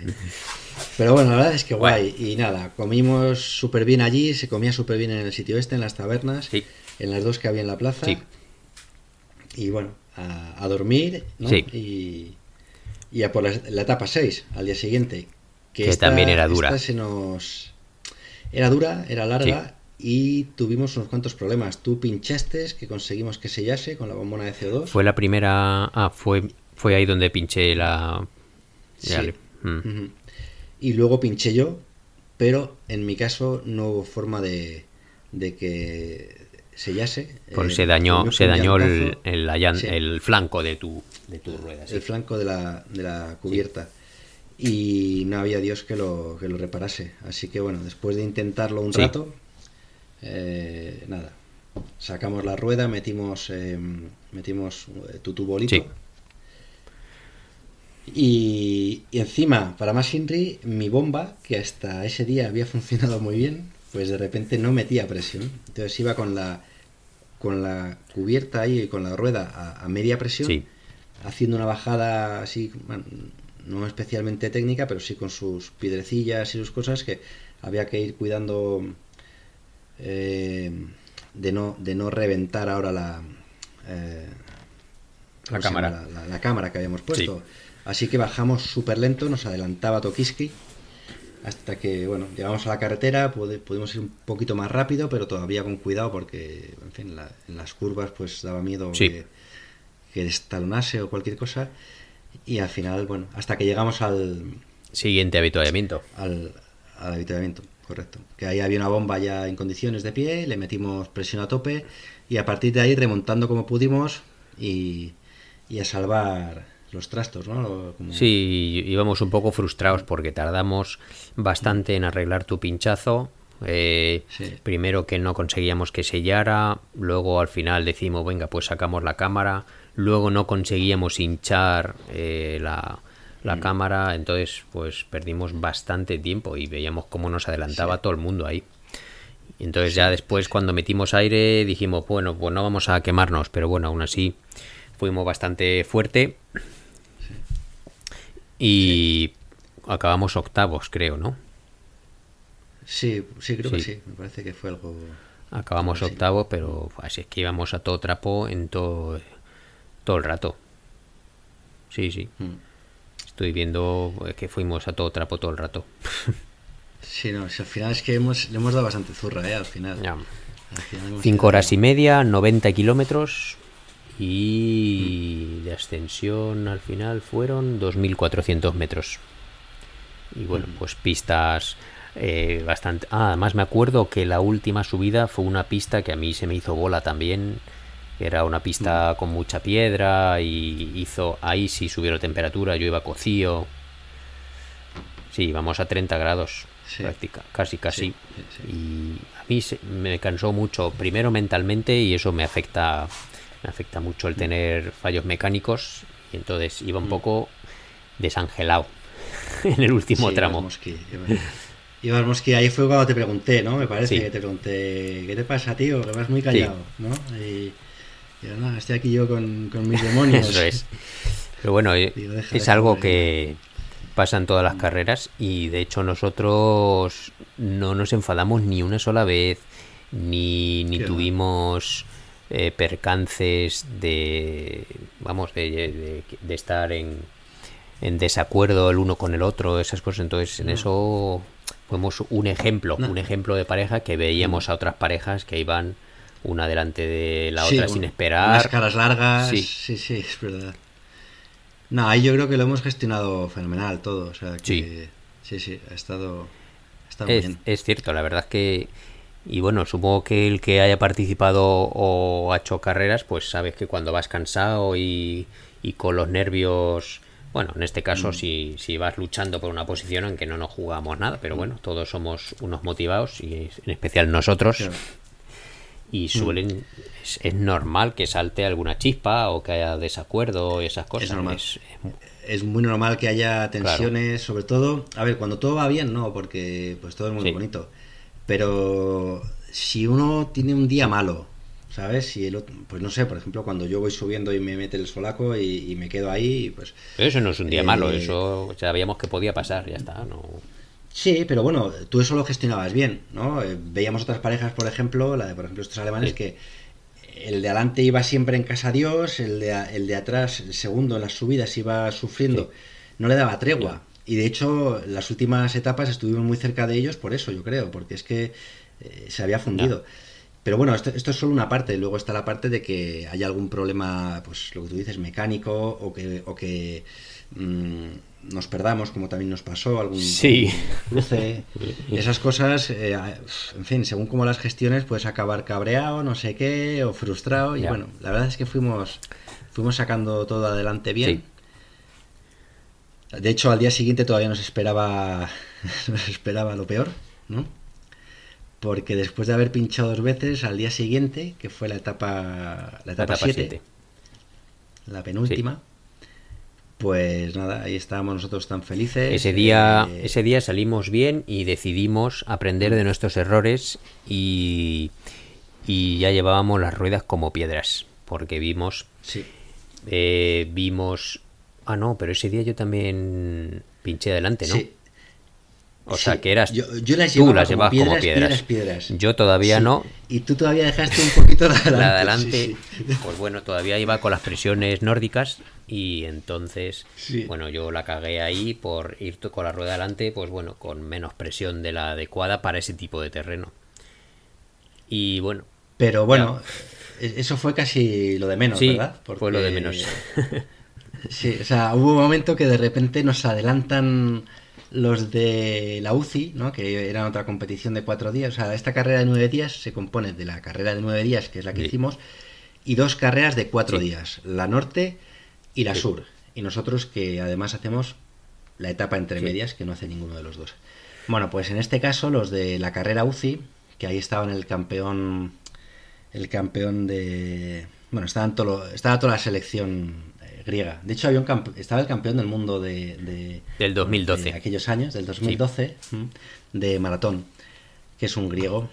Pero bueno, la verdad es que guay. Y nada, comimos súper bien allí, se comía súper bien en el sitio este, en las tabernas, en las dos que había en la plaza. Y bueno, a, dormir, ¿no? Y, y, a por la, etapa 6, al día siguiente. Que, también era dura. se nos... Era dura, era larga. Y tuvimos unos cuantos problemas. Tú pinchaste, que conseguimos que sellase con la bombona de CO2. Fue la primera. Ah, fue, fue ahí donde pinché la. Sí. Mm. Y luego pinché yo, pero en mi caso no hubo forma de, de que sellase. Pues se dañó, se dañó el, el, flanco de tu, de tu rueda. El flanco de la, de la cubierta. Y no había Dios que lo, que lo reparase. Así que bueno, después de intentarlo un rato, eh, nada. Sacamos la rueda, metimos, eh, metimos eh, tu tubolito y, encima, para más Inri, mi bomba, que hasta ese día había funcionado muy bien, pues de repente no metía presión. Entonces iba con la, con la cubierta ahí y con la rueda a, media presión, haciendo una bajada así, no especialmente técnica, pero sí con sus piedrecillas y sus cosas que había que ir cuidando eh, de, no, de no reventar ahora la, eh, la cámara. La, cámara que habíamos puesto. Así que bajamos súper lento, nos adelantaba Tokiski, hasta que, bueno, llegamos a la carretera, pudimos ir un poquito más rápido, pero todavía con cuidado porque, en fin, en las curvas pues daba miedo que, que estalonase o cualquier cosa. Y al final, bueno, hasta que llegamos al... Siguiente habituallamiento. Al, al habituallamiento, correcto. Que ahí había una bomba ya en condiciones de pie, le metimos presión a tope y a partir de ahí remontando como pudimos y, y a salvar los trastos, ¿no? Sí, íbamos un poco frustrados porque tardamos bastante en arreglar tu pinchazo. Eh, primero que no conseguíamos que sellara, luego al final decimos, venga, pues sacamos la cámara, luego no conseguíamos hinchar eh, la, la mm. cámara, entonces pues perdimos bastante tiempo y veíamos cómo nos adelantaba todo el mundo ahí. Entonces ya después cuando metimos aire dijimos, bueno, pues no vamos a quemarnos, pero bueno, aún así fuimos bastante fuerte y acabamos octavos, creo, ¿no? Sí, sí, creo que sí. Me parece que fue algo. Acabamos octavos, pero así es que íbamos a todo trapo en todo, todo el rato. Sí, sí. Mm. estoy viendo que fuimos a todo trapo todo el rato. Sí, no, al final es que hemos, le hemos dado bastante zurra, ¿eh? Al final. Cinco horas y media, 90 kilómetros y de ascensión al final fueron 2.400 metros. Y bueno, pues pistas eh, bastante... Ah, además me acuerdo que la última subida fue una pista que a mí se me hizo bola también. Era una pista con mucha piedra y hizo... Ahí sí subieron temperatura, yo iba cocido. Sí, vamos a 30 grados práctica, casi, casi. y a mí me cansó mucho, primero mentalmente, y eso me afecta, me afecta mucho el tener fallos mecánicos, y entonces iba un mm. poco desangelado en el último tramo. Ibas Mosqui, ahí fue cuando te pregunté, ¿no? Me parece que te pregunté, ¿qué te pasa, tío? Que vas muy callado, ¿no? Y, y estoy aquí yo con, mis demonios. Eso es. Pero bueno, eh, es algo que, pasa en todas las carreras y de hecho nosotros no nos enfadamos ni una sola vez, ni, ni tuvimos eh, percances de, vamos, de, de, estar en, en, desacuerdo el uno con el otro, esas cosas. Entonces en eso fuimos un ejemplo, un ejemplo de pareja que veíamos a otras parejas que iban una delante de la otra sin esperar. Las caras largas, sí, sí, sí es verdad. No, ahí yo creo que lo hemos gestionado fenomenal todo. O sea, que, sí. sí, ha estado, es, bien. Es cierto, la verdad es que. Y bueno, supongo que el que haya participado o ha hecho carreras, pues sabes que cuando vas cansado y, y con los nervios. Bueno, en este caso, mm. si, si vas luchando por una posición en que no nos jugamos nada, pero mm. bueno, todos somos unos motivados y en especial nosotros y mm. suelen es, normal que salte alguna chispa o que haya desacuerdo y esas cosas. Es normal. Es, muy normal que haya tensiones, sobre todo, a ver, cuando todo va bien, no, porque pues todo es muy bonito. Pero si uno tiene un día malo, ¿sabes? Si el pues no sé, por ejemplo, cuando yo voy subiendo y me mete el solaco y, me quedo ahí, pues... eso no es un día malo, eh, eso sabíamos que podía pasar, ya está, no... Sí, pero bueno, tú eso lo gestionabas bien, ¿no? Eh, veíamos otras parejas, por ejemplo, la de, por ejemplo, estos alemanes, que el de adelante iba siempre en casa Dios, el de, el de atrás, el segundo en las subidas iba sufriendo, no le daba tregua. Y de hecho, las últimas etapas estuvimos muy cerca de ellos por eso, yo creo, porque es que eh, se había fundido. Pero bueno, esto, esto, es solo una parte, luego está la parte de que hay algún problema, pues lo que tú dices, mecánico, o que, o que mm, nos perdamos, como también nos pasó, algún, cruce, esas cosas, eh, en fin, según como las gestiones, puedes acabar cabreado, no sé qué, o frustrado, y bueno, la verdad es que fuimos, fuimos sacando todo adelante bien. De hecho, al día siguiente todavía nos esperaba, nos esperaba lo peor, ¿no? Porque después de haber pinchado dos veces, al día siguiente, que fue la etapa la etapa 7, la, penúltima, pues nada, ahí estábamos nosotros tan felices. Ese día, eh, ese día salimos bien y decidimos aprender de nuestros errores y, y ya llevábamos las ruedas como piedras, porque vimos... Sí. Eh, vimos... Ah, no, pero ese día yo también pinché adelante, ¿no? Sí. O sea, que eras. Yo, las tú las llevabas como piedras, Yo todavía no. Y tú todavía dejaste un poquito la adelante. La adelante, pues bueno, todavía iba con las presiones nórdicas y entonces, bueno, yo la cagué ahí por ir con la rueda adelante, pues bueno, con menos presión de la adecuada para ese tipo de terreno. Y bueno. Pero bueno, e-, eso fue casi lo de menos, ¿verdad? Fue lo de menos. sí, o sea, hubo un momento que de repente nos adelantan los de la UCI, ¿no? que era otra competición de cuatro días. O sea, esta carrera de nueve días se compone de la carrera de nueve días, que es la que hicimos, y dos carreras de cuatro días, la norte y la sur. Y nosotros que además hacemos la etapa entre medias, que no hace ninguno de los dos. Bueno, pues en este caso los de la carrera UCI, que ahí estaban el campeón, el campeón de... Bueno, estaban todo, estaba toda la selección griega. De hecho, había un estaba el campeón del mundo de, del 2012. De aquellos años, del 2012, de maratón, que es un griego.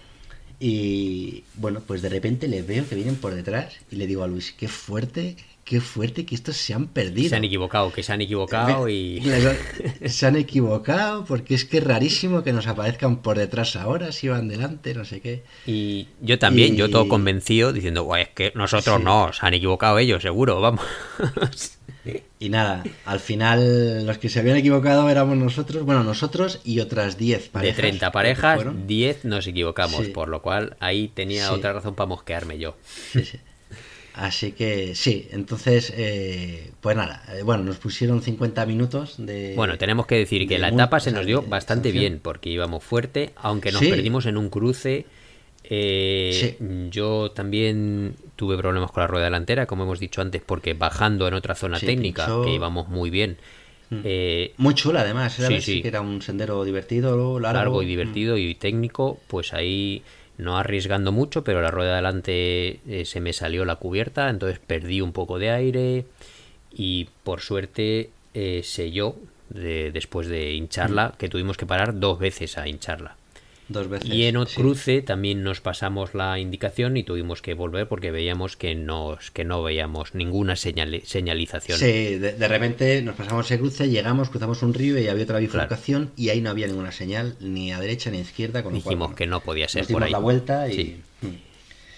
Y bueno, pues de repente le veo que vienen por detrás y le digo a Luis, qué fuerte, qué fuerte que estos se han perdido. Se han equivocado, que se han equivocado y... Se han equivocado porque es que es rarísimo que nos aparezcan por detrás ahora, si van delante, no sé qué. Y yo también, yo todo convencido diciendo, Guay, es que nosotros no, se han equivocado ellos, seguro, vamos. Y nada, al final los que se habían equivocado éramos nosotros, bueno, nosotros y otras 10 parejas. De 30 parejas, 10 nos equivocamos, por lo cual ahí tenía otra razón para mosquearme yo. Sí, sí. Así que sí, entonces, eh, pues nada, eh, bueno, nos pusieron 50 minutos de... Bueno, tenemos que decir que la etapa se nos dio bastante bien, porque íbamos fuerte, aunque nos perdimos en un cruce. Eh, yo también tuve problemas con la rueda delantera, como hemos dicho antes, porque bajando en otra zona técnica, que íbamos muy bien. Mm. muy chula además, era sí, que era un sendero divertido, largo, largo y divertido y técnico, pues ahí no arriesgando mucho, pero la rueda de adelante eh, se me salió la cubierta, entonces perdí un poco de aire y por suerte eh, selló de, después de hincharla, mm. que tuvimos que parar dos veces a hincharla. Dos veces. Y en otro cruce también nos pasamos la indicación y tuvimos que volver porque veíamos que, nos, que no veíamos ninguna señal, señalización. Sí, de, repente nos pasamos ese cruce, llegamos, cruzamos un río y había otra bifurcación y ahí no había ninguna señal, ni a derecha ni a izquierda. Con Dijimos que no podía ser por ahí. la vuelta y... Mm.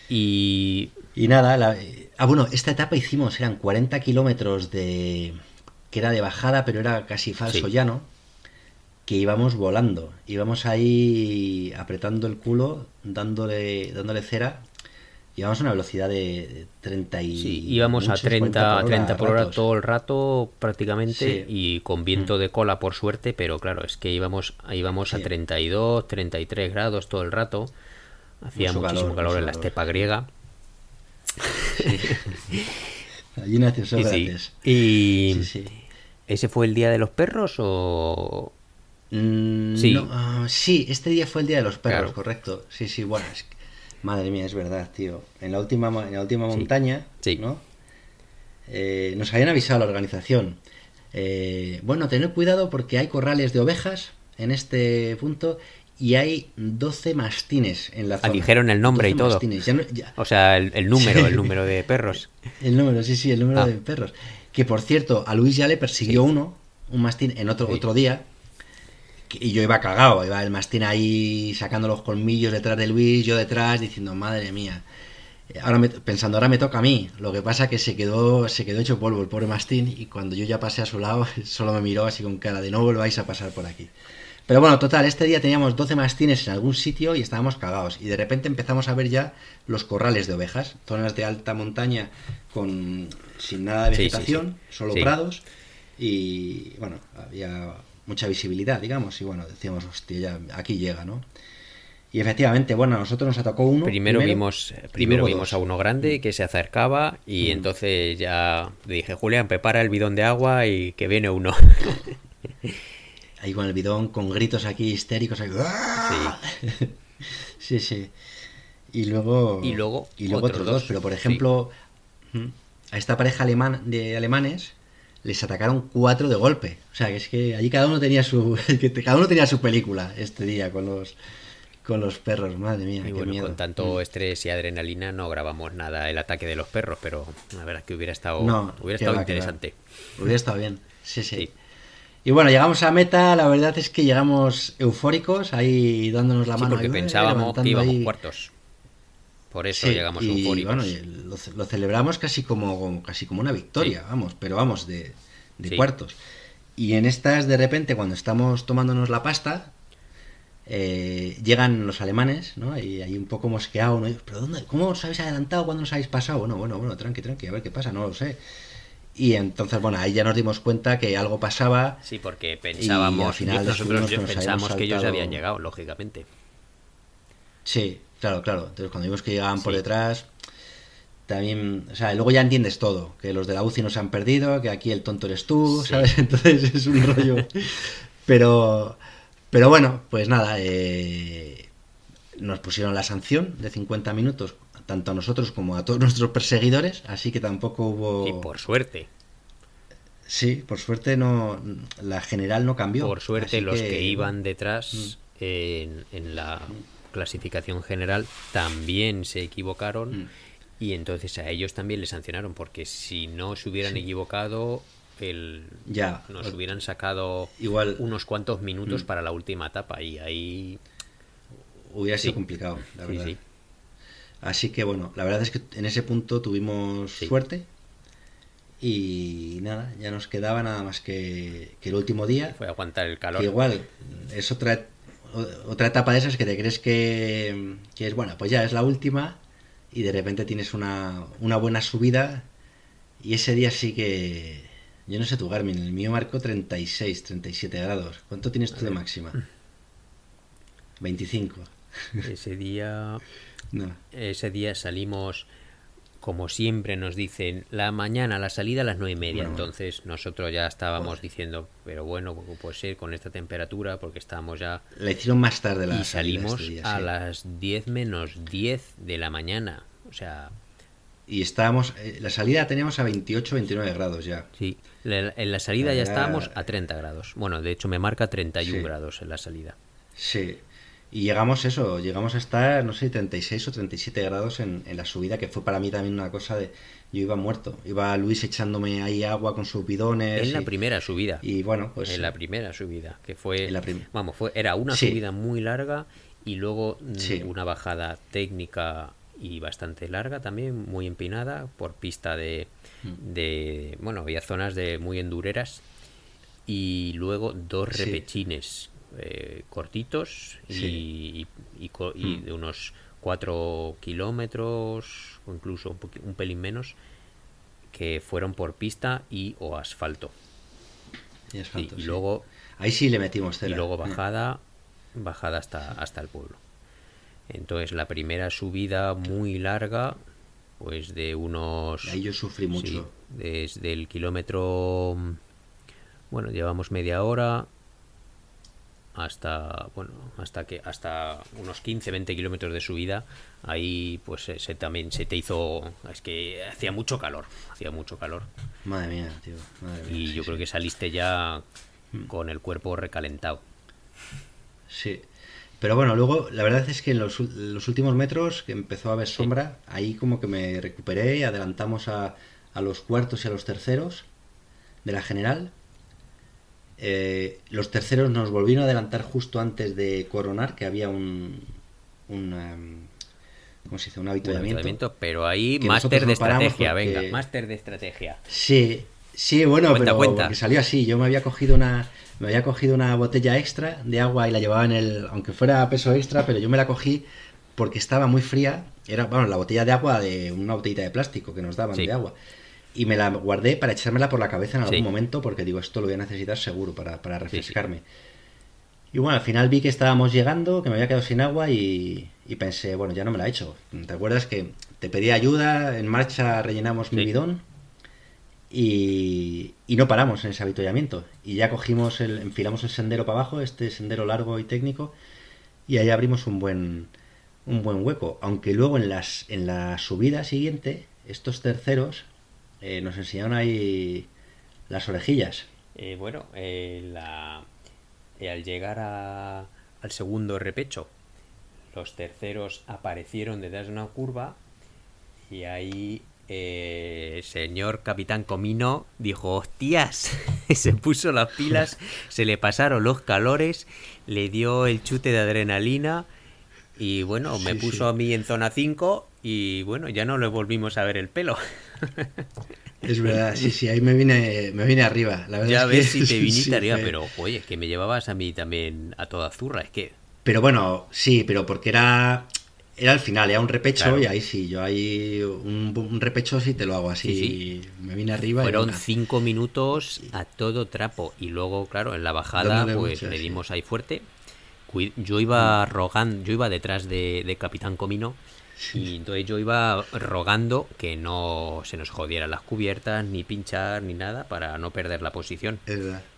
Y... Y nada, ah bueno, esta etapa hicimos, eran 40 kilómetros de... que era de bajada, pero era casi falso llano que íbamos volando, íbamos ahí apretando el culo, dándole, dándole cera, íbamos a una velocidad de 30 y... Sí, íbamos a 30, 30 por hora todo el rato prácticamente y con viento mm. de cola por suerte, pero claro, es que íbamos, íbamos a 32, 33 grados todo el rato, hacía muchísimo calor, en la estepa griega. Allí nació Sócrates. Y... ¿Ese fue el día de los perros o, Mm, sí. Ah, sí, este día fue el día de los perros, correcto. Sí, sí, bueno, madre mía, es verdad, tío. En la última, en la última montaña, ¿no? Eh, nos habían avisado la organización. Eh, bueno, tened cuidado porque hay corrales de ovejas en este punto y hay 12 mastines en la ah, zona. dijeron el nombre y todo. O sea, el, número, el número de perros. El número, sí, sí, el número ah. de perros. Que por cierto, a Luis ya le persiguió uno, un mastín, en otro, otro día, y yo iba cagado, iba el mastín ahí sacando los colmillos detrás de Luis, yo detrás diciendo, madre mía. Ahora pensando, ahora me toca a mí. Lo que pasa que se quedó, se quedó hecho polvo el pobre mastín y cuando yo ya pasé a su lado, solo me miró así con cara de no volváis a pasar por aquí. Pero bueno, total, este día teníamos 12 mastines en algún sitio y estábamos cagados. Y de repente empezamos a ver ya los corrales de ovejas, zonas de alta montaña con sin nada de vegetación, solo prados. Y bueno, había mucha visibilidad, digamos, y bueno, decíamos, hostia, ya aquí llega, ¿no? Y efectivamente, bueno, a nosotros nos atacó uno. Primero, vimos, primero vimos a uno grande que se acercaba y mm. entonces ya dije, Julián, prepara el bidón de agua y que viene uno. Ahí con el bidón, con gritos aquí histéricos. Sí. sí, sí. Y luego. Y luego. Y luego otros, dos. Pero por ejemplo, a esta pareja alemán, de alemanes les atacaron cuatro de golpe. O sea, que es que allí cada uno tenía su cada uno tenía su película este día con los con los perros, madre mía, y bueno, con tanto mm. estrés y adrenalina no grabamos nada el ataque de los perros, pero la verdad que hubiera estado hubiera estado interesante. Hubiera estado bien. Sí, sí, Y bueno, llegamos a meta, la verdad es que llegamos eufóricos, ahí dándonos la mano. porque pensábamos que íbamos cuartos. Por eso llegamos y, Bueno, lo, celebramos casi como, casi como una victoria, vamos, pero vamos, de, cuartos. Y en estas, de repente, cuando estamos tomándonos la pasta, eh, llegan los alemanes, ¿no? Y ahí un poco mosqueado, ¿no? ¿Pero dónde, cómo os habéis adelantado? ¿Cuándo os habéis pasado? Bueno, bueno, bueno, tranqui, tranqui, a ver qué pasa, no lo sé. Y entonces, bueno, ahí ya nos dimos cuenta que algo pasaba. Sí, porque pensábamos, final nosotros pensábamos que ellos habían llegado, lógicamente. Sí, Claro, claro. Entonces cuando vimos que llegaban por detrás, también, o sea, luego ya entiendes todo, que los de la UCI no se han perdido, que aquí el tonto eres tú, ¿sabes? Entonces es un rollo. Pero, pero bueno, pues nada, eh, nos pusieron la sanción de 50 minutos, tanto a nosotros como a todos nuestros perseguidores, así que tampoco hubo... Y por suerte. Sí, por suerte no, la general no cambió. Por suerte los que, iban detrás mm. en, en la clasificación general también se equivocaron. Mm. Y entonces a ellos también les sancionaron, porque si no se hubieran equivocado, el, ya, nos hubieran sacado igual unos cuantos minutos para la última etapa y ahí hubiera sido complicado, la verdad. Así que bueno, la verdad es que en ese punto tuvimos suerte y nada, ya nos quedaba nada más que, el último día. Fue aguantar el calor. Que igual es otra otra etapa de esas que te crees que, que es bueno, pues ya es la última y de repente tienes una, una buena subida y ese día sí que yo no sé tu Garmin, el mío marcó 36, 37 grados. ¿Cuánto tienes tú de máxima? 25. Ese día ese día salimos, como siempre nos dicen, la mañana, la salida a las nueve y media. Entonces nosotros ya estábamos diciendo, pero bueno, puede ser con esta temperatura? Porque estábamos ya... La hicieron más tarde la Y salimos este a las 10 menos 10 de la mañana. O sea... Y estábamos, eh, la salida teníamos a 28, 29 grados ya. Sí, en la salida ya estábamos a 30 grados. Bueno, de hecho me marca 31 grados en la salida. Sí, y llegamos eso, llegamos a estar, no sé, 36 o 37 grados en, en, la subida, que fue para mí también una cosa de... Yo iba muerto, iba Luis echándome ahí agua con sus bidones. En la primera subida. Y bueno, pues... En la primera subida, que fue... vamos, fue, era una subida muy larga y luego mm, una bajada técnica y bastante larga también, muy empinada, por pista de... Mm. de bueno, había zonas de muy endureras y luego dos repechines eh, cortitos y, hmm. de unos 4 kilómetros o incluso un, pelín menos que fueron por pista y o asfalto. Y, luego ahí sí le metimos Y luego bajada, bajada hasta, hasta el pueblo. Entonces la primera subida muy larga, pues de unos... Ahí yo sufrí mucho. desde el kilómetro... Bueno, llevamos media hora, hasta bueno hasta que hasta unos 15 20 kilómetros de subida ahí pues se, también se te hizo es que hacía mucho calor hacía mucho calor. Madre mía tío y yo creo que saliste ya mm. con el cuerpo recalentado. Sí pero bueno luego la verdad es que en los, últimos metros que empezó a haber sombra ahí como que me recuperé adelantamos a, a los cuartos y a los terceros de la general eh, los terceros nos volvieron a adelantar justo antes de coronar, que había un, un em, ¿cómo se dice? Un avituallamiento. pero ahí máster de estrategia, venga, máster de estrategia. Sí, sí, bueno, pero porque salió así. Yo me había cogido una me había cogido una botella extra de agua y la llevaba en el, aunque fuera peso extra, pero yo me la cogí porque estaba muy fría. Era, bueno, la botella de agua de una botellita de plástico que nos daban de agua y me la guardé para echármela por la cabeza en algún momento porque digo, esto lo voy a necesitar seguro para, para refrescarme. Y bueno, al final vi que estábamos llegando, que me había quedado sin agua y, pensé, bueno, ya no me la he hecho. ¿Te acuerdas que te pedí ayuda, en marcha rellenamos mi bidón y, y, no paramos en ese avituallamiento? Y ya cogimos, el, enfilamos el sendero para abajo, este sendero largo y técnico, y ahí abrimos un buen, un buen hueco. Aunque luego en, las, en la subida siguiente, estos terceros eh, nos enseñaron ahí las orejillas. Eh, bueno, eh, la, al llegar al segundo repecho, los terceros aparecieron detrás de una curva y ahí el señor capitán Comino dijo, hostias, se puso las pilas, se le pasaron los calores, le dio el chute de adrenalina y bueno, me puso a mí en zona 5 y bueno, ya no le volvimos a ver el pelo. Es verdad, sí, sí, ahí me vine, me vine arriba. La verdad ya ves si te viniste arriba, pero oye, que me llevabas a mí también a toda zurra, es que... Pero bueno, sí, pero porque era era al final, era un repecho y ahí sí, yo ahí un, repecho sí te lo hago así. Me vine arriba. Fueron cinco minutos a todo trapo y luego, claro, en la bajada pues le dimos ahí fuerte. Yo iba rogando, yo iba detrás de, de Capitán Comino y entonces yo iba rogando que no se nos jodieran las cubiertas, ni pinchar, ni nada, para no perder la posición.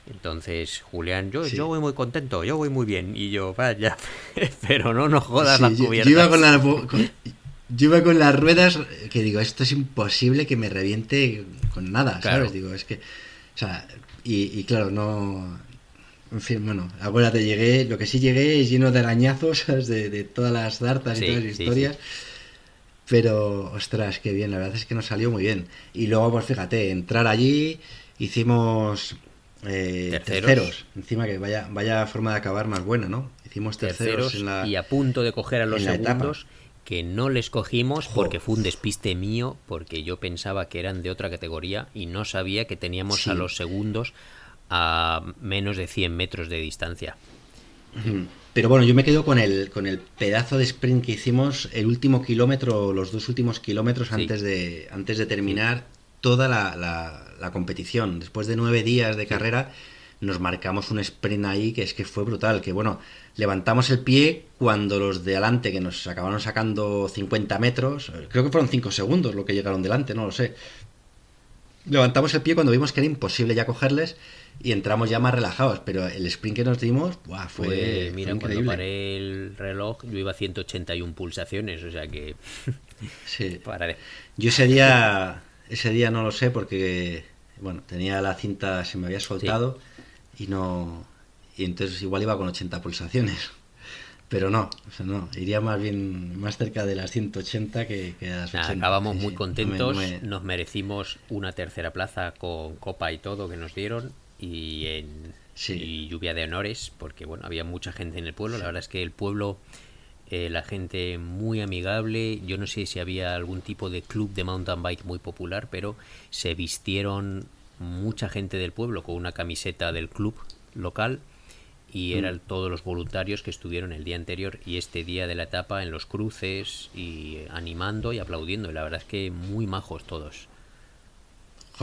Entonces, Julián, yo, yo voy muy contento, yo voy muy bien. Y yo, vaya, pero no nos jodas las cubiertas. Yo iba con, la, yo iba con las ruedas que digo, esto es imposible que me reviente con nada, ¿sabes? Digo, es que, o sea, y, claro, no, en fin, bueno, acuérdate, llegué, lo que sí llegué es lleno de arañazos, De, de todas las dartas y todas las historias Pero, ostras, qué bien, la verdad es que nos salió muy bien. Y luego, pues fíjate, entrar allí, hicimos eh, terceros. Encima que vaya, vaya forma de acabar más buena, ¿no? Hicimos terceros, en la, y a punto de coger a los segundos que no les cogimos porque fue un despiste mío, porque yo pensaba que eran de otra categoría y no sabía que teníamos a los segundos a menos de 100 metros de distancia. Pero bueno, yo me quedo con el, con el pedazo de sprint que hicimos el último kilómetro, los dos últimos kilómetros antes, de, antes de terminar toda la, la, competición. Después de nueve días de carrera, nos marcamos un sprint ahí que es que fue brutal. Que bueno, levantamos el pie cuando los de adelante, que nos acabaron sacando 50 metros, creo que fueron 5 segundos lo que llegaron delante, no lo sé. Levantamos el pie cuando vimos que era imposible ya cogerles y entramos ya más relajados, pero el sprint que nos dimos fue, mira, cuando paré el reloj yo iba a 181 pulsaciones, o sea que sí. Yo ese día ese día no lo sé porque bueno, tenía la cinta se me había soltado y no y entonces igual iba con 80 pulsaciones. Pero no, o sea, no, iría más bien más cerca de las 180 que, que a las 80. Acabamos muy contentos, nos merecimos una tercera plaza con copa y todo que nos dieron y en lluvia de honores, porque bueno, había mucha gente en el pueblo, la verdad es que el pueblo, eh, la gente muy amigable, yo no sé si había algún tipo de club de mountain bike muy popular, pero se vistieron mucha gente del pueblo con una camiseta del club local y mm. eran todos los voluntarios que estuvieron el día anterior y este día de la etapa en los cruces y animando y aplaudiendo. Y la verdad es que muy majos todos.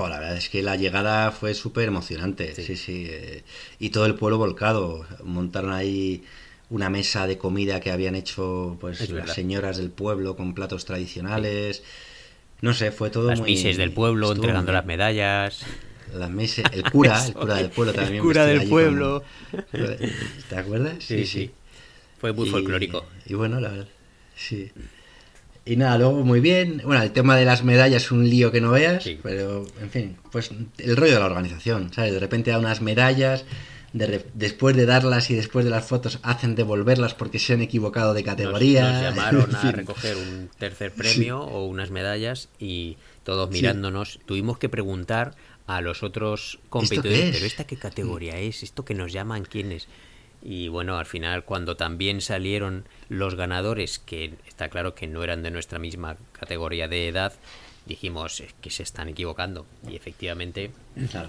La verdad es que la llegada fue súper emocionante, sí, sí. Eh, y todo el pueblo volcado. Montaron ahí una mesa de comida que habían hecho pues las señoras del pueblo con platos tradicionales. No sé, fue todo las muy... Las del pueblo entregando las medallas la mesa, el cura, el cura del pueblo también. El cura del pueblo. ¿Te acuerdas? Sí, sí. Fue muy folclórico. Y bueno, la verdad, sí. Y nada, luego muy bien. Bueno, el tema de las medallas es un lío que no veas, pero en fin, pues el rollo de la organización, ¿sabes? De repente da unas medallas, después de darlas y después de las fotos hacen devolverlas porque se han equivocado de categoría. Nos, llamaron a recoger un tercer premio o unas medallas y todos mirándonos. Tuvimos que preguntar a los otros competidores, pero ¿esta qué categoría es? ¿Esto que nos llaman quién es? Y bueno, al final cuando también salieron los ganadores, que está claro que no eran de nuestra misma categoría de edad, dijimos que se están equivocando. Y efectivamente,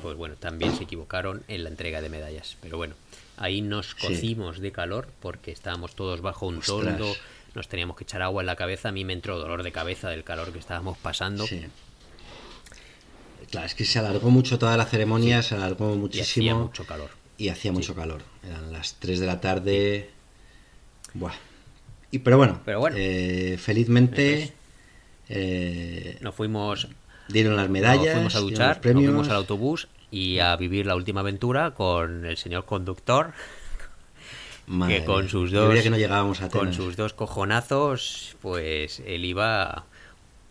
pues bueno, también se equivocaron en la entrega de medallas. Pero bueno, ahí nos cocimos de calor porque estábamos todos bajo un toldo, nos teníamos que echar agua en la cabeza. A mí me entró dolor de cabeza del calor que estábamos pasando. Claro, es que se alargó mucho toda la ceremonia, se alargó muchísimo. Y hacía mucho calor. Y hacía mucho calor. Eran las 3 de la tarde. Buah. Y, pero bueno, pero bueno eh, felizmente eh, nos fuimos. Dieron las medallas. Nos fuimos a duchar, nos fuimos al autobús y a vivir la última aventura con el señor conductor. que con sus dos que no llegábamos a con sus dos cojonazos pues él iba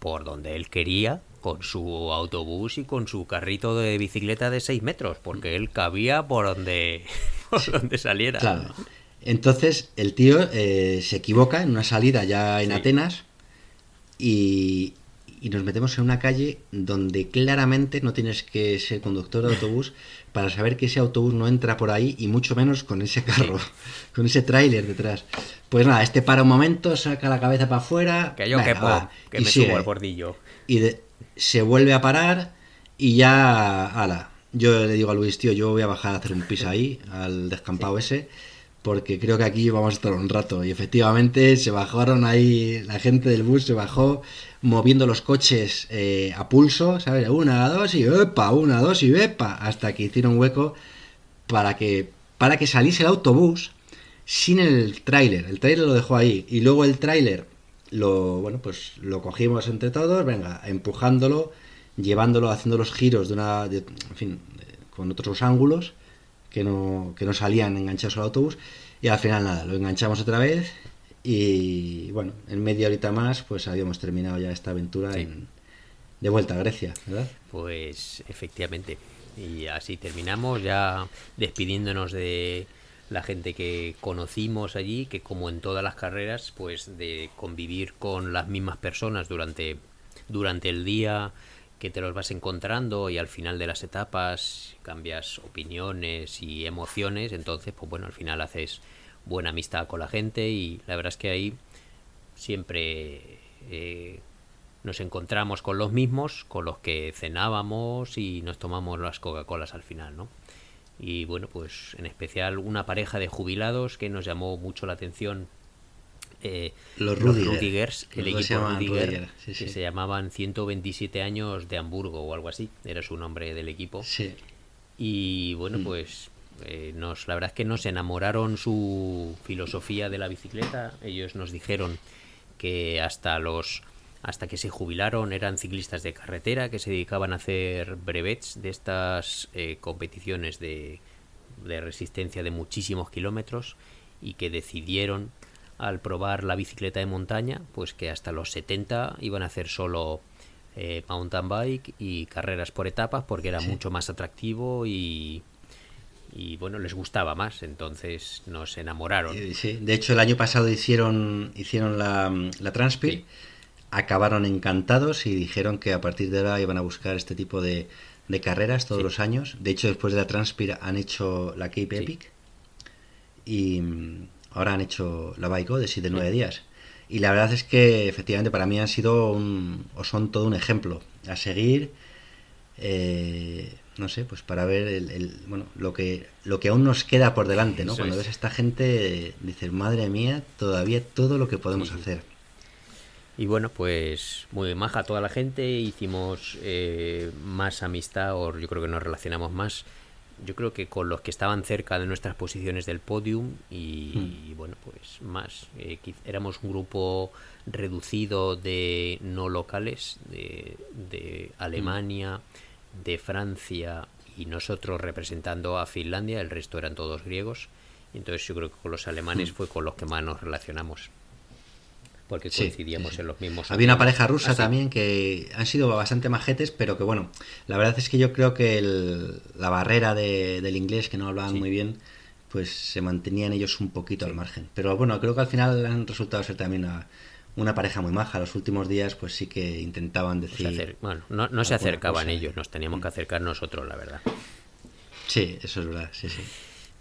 por donde él quería con su autobús y con su carrito de bicicleta de 6 metros, porque él cabía por donde, donde saliera. Claro. Entonces el tío eh, se equivoca en una salida ya en Atenas y, y, nos metemos en una calle donde claramente no tienes que ser conductor de autobús para saber que ese autobús no entra por ahí y mucho menos con ese carro, con ese tráiler detrás. Pues nada, este para un momento, saca la cabeza para afuera. Que yo quepo, que me subo al bordillo. Y de, se vuelve a parar y ya, ala, yo le digo a Luis, tío, yo voy a bajar a hacer un pis ahí, al descampado ese, porque creo que aquí vamos a estar un rato. Y efectivamente se bajaron ahí, la gente del bus se bajó moviendo los coches eh, a pulso, ¿sabes? Una, dos y epa, una, dos y epa, hasta que hicieron hueco para que, para que saliese el autobús sin el tráiler. El tráiler lo dejó ahí y luego el tráiler lo, bueno, pues lo cogimos entre todos, venga, empujándolo, llevándolo, haciendo los giros de una, en fin, con otros ángulos que no, que no salían enganchados al autobús y al final nada, lo enganchamos otra vez y bueno, en media horita más pues habíamos terminado ya esta aventura de vuelta a Grecia, ¿verdad? Pues efectivamente. Y así terminamos ya despidiéndonos de la gente que conocimos allí, que como en todas las carreras, pues de convivir con las mismas personas durante, durante el día, que te los vas encontrando y al final de las etapas cambias opiniones y emociones, entonces pues bueno, al final haces buena amistad con la gente y la verdad es que ahí siempre eh, nos encontramos con los mismos, con los que cenábamos y nos tomamos las Coca-Colas al final, ¿no? Y bueno, pues en especial una pareja de jubilados que nos llamó mucho la atención eh, los, Rudigers, el equipo Rudiger, que se llamaban 127 años de Hamburgo o algo así, era su nombre del equipo. Y bueno, mm. pues eh, nos, la verdad es que nos enamoraron su filosofía de la bicicleta. Ellos nos dijeron que hasta los hasta que se jubilaron eran ciclistas de carretera que se dedicaban a hacer brevets de estas eh, competiciones de, de resistencia de muchísimos kilómetros y que decidieron al probar la bicicleta de montaña, pues que hasta los 70 iban a hacer solo eh, mountain bike y carreras por etapas porque era mucho más atractivo y, y bueno, les gustaba más, entonces nos enamoraron. Sí, de hecho el año pasado hicieron, hicieron la, la Transpir, acabaron encantados y dijeron que a partir de ahora iban a buscar este tipo de, de carreras todos los años. De hecho, después de la Transpir han hecho la Cape Epic y Ahora han hecho la Bike de 7-9 días. Y la verdad es que efectivamente para mí han sido un, o son todo un ejemplo a seguir. Eh, no sé, pues para ver el, bueno, lo que lo que aún nos queda por delante, ¿no? Cuando ves a esta gente, dices, madre mía, todavía todo lo que podemos hacer. Y bueno, pues muy maja toda la gente, hicimos eh, más amistad, o yo creo que nos relacionamos más yo creo que con los que estaban cerca de nuestras posiciones del podium y, hmm. bueno, pues más. Eh, éramos un grupo reducido de no locales, de, de Alemania, de Francia y nosotros representando a Finlandia, el resto eran todos griegos. Entonces yo creo que con los alemanes hmm. fue con los que más nos relacionamos porque coincidíamos en los mismos. Había una pareja rusa también que han sido bastante majetes, pero que bueno, la verdad es que yo creo que la barrera del inglés, que no hablaban muy bien, pues se mantenían ellos un poquito al margen. Pero bueno, creo que al final han resultado ser también una, pareja muy maja. Los últimos días, pues sí que intentaban decir. bueno, no, no se acercaban ellos, nos teníamos que acercar nosotros, la verdad. Sí, eso es verdad, sí, sí.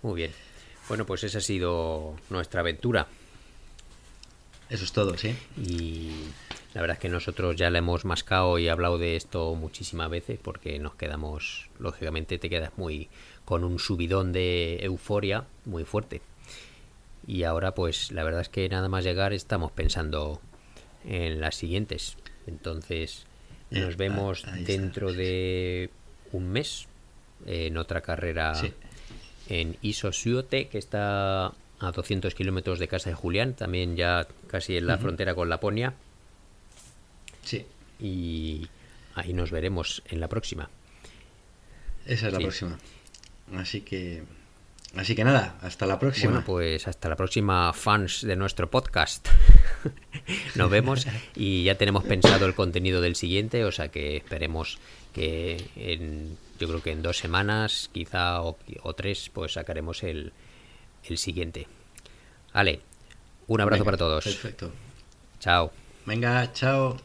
Muy bien. Bueno, pues esa ha sido nuestra aventura. Eso es todo, sí. Y la verdad es que nosotros ya le hemos mascado y hablado de esto muchísimas veces porque nos quedamos, lógicamente te quedas muy con un subidón de euforia muy fuerte. Y ahora pues la verdad es que nada más llegar estamos pensando en las siguientes. Entonces nos vemos dentro de un mes en otra carrera en Isosuote que está a 200 kilómetros de casa de Julián, también ya casi en la frontera con Laponia. Sí. Y ahí nos veremos en la próxima. Esa es la próxima. Así que. Así que nada, hasta la próxima. Bueno, pues hasta la próxima, fans de nuestro podcast. Nos vemos y ya tenemos pensado el contenido del siguiente, o sea que esperemos que en, yo creo que en dos semanas, quizá o, o tres, pues sacaremos el, el siguiente. Ale, un abrazo para todos. Perfecto. Chao. Venga, chao.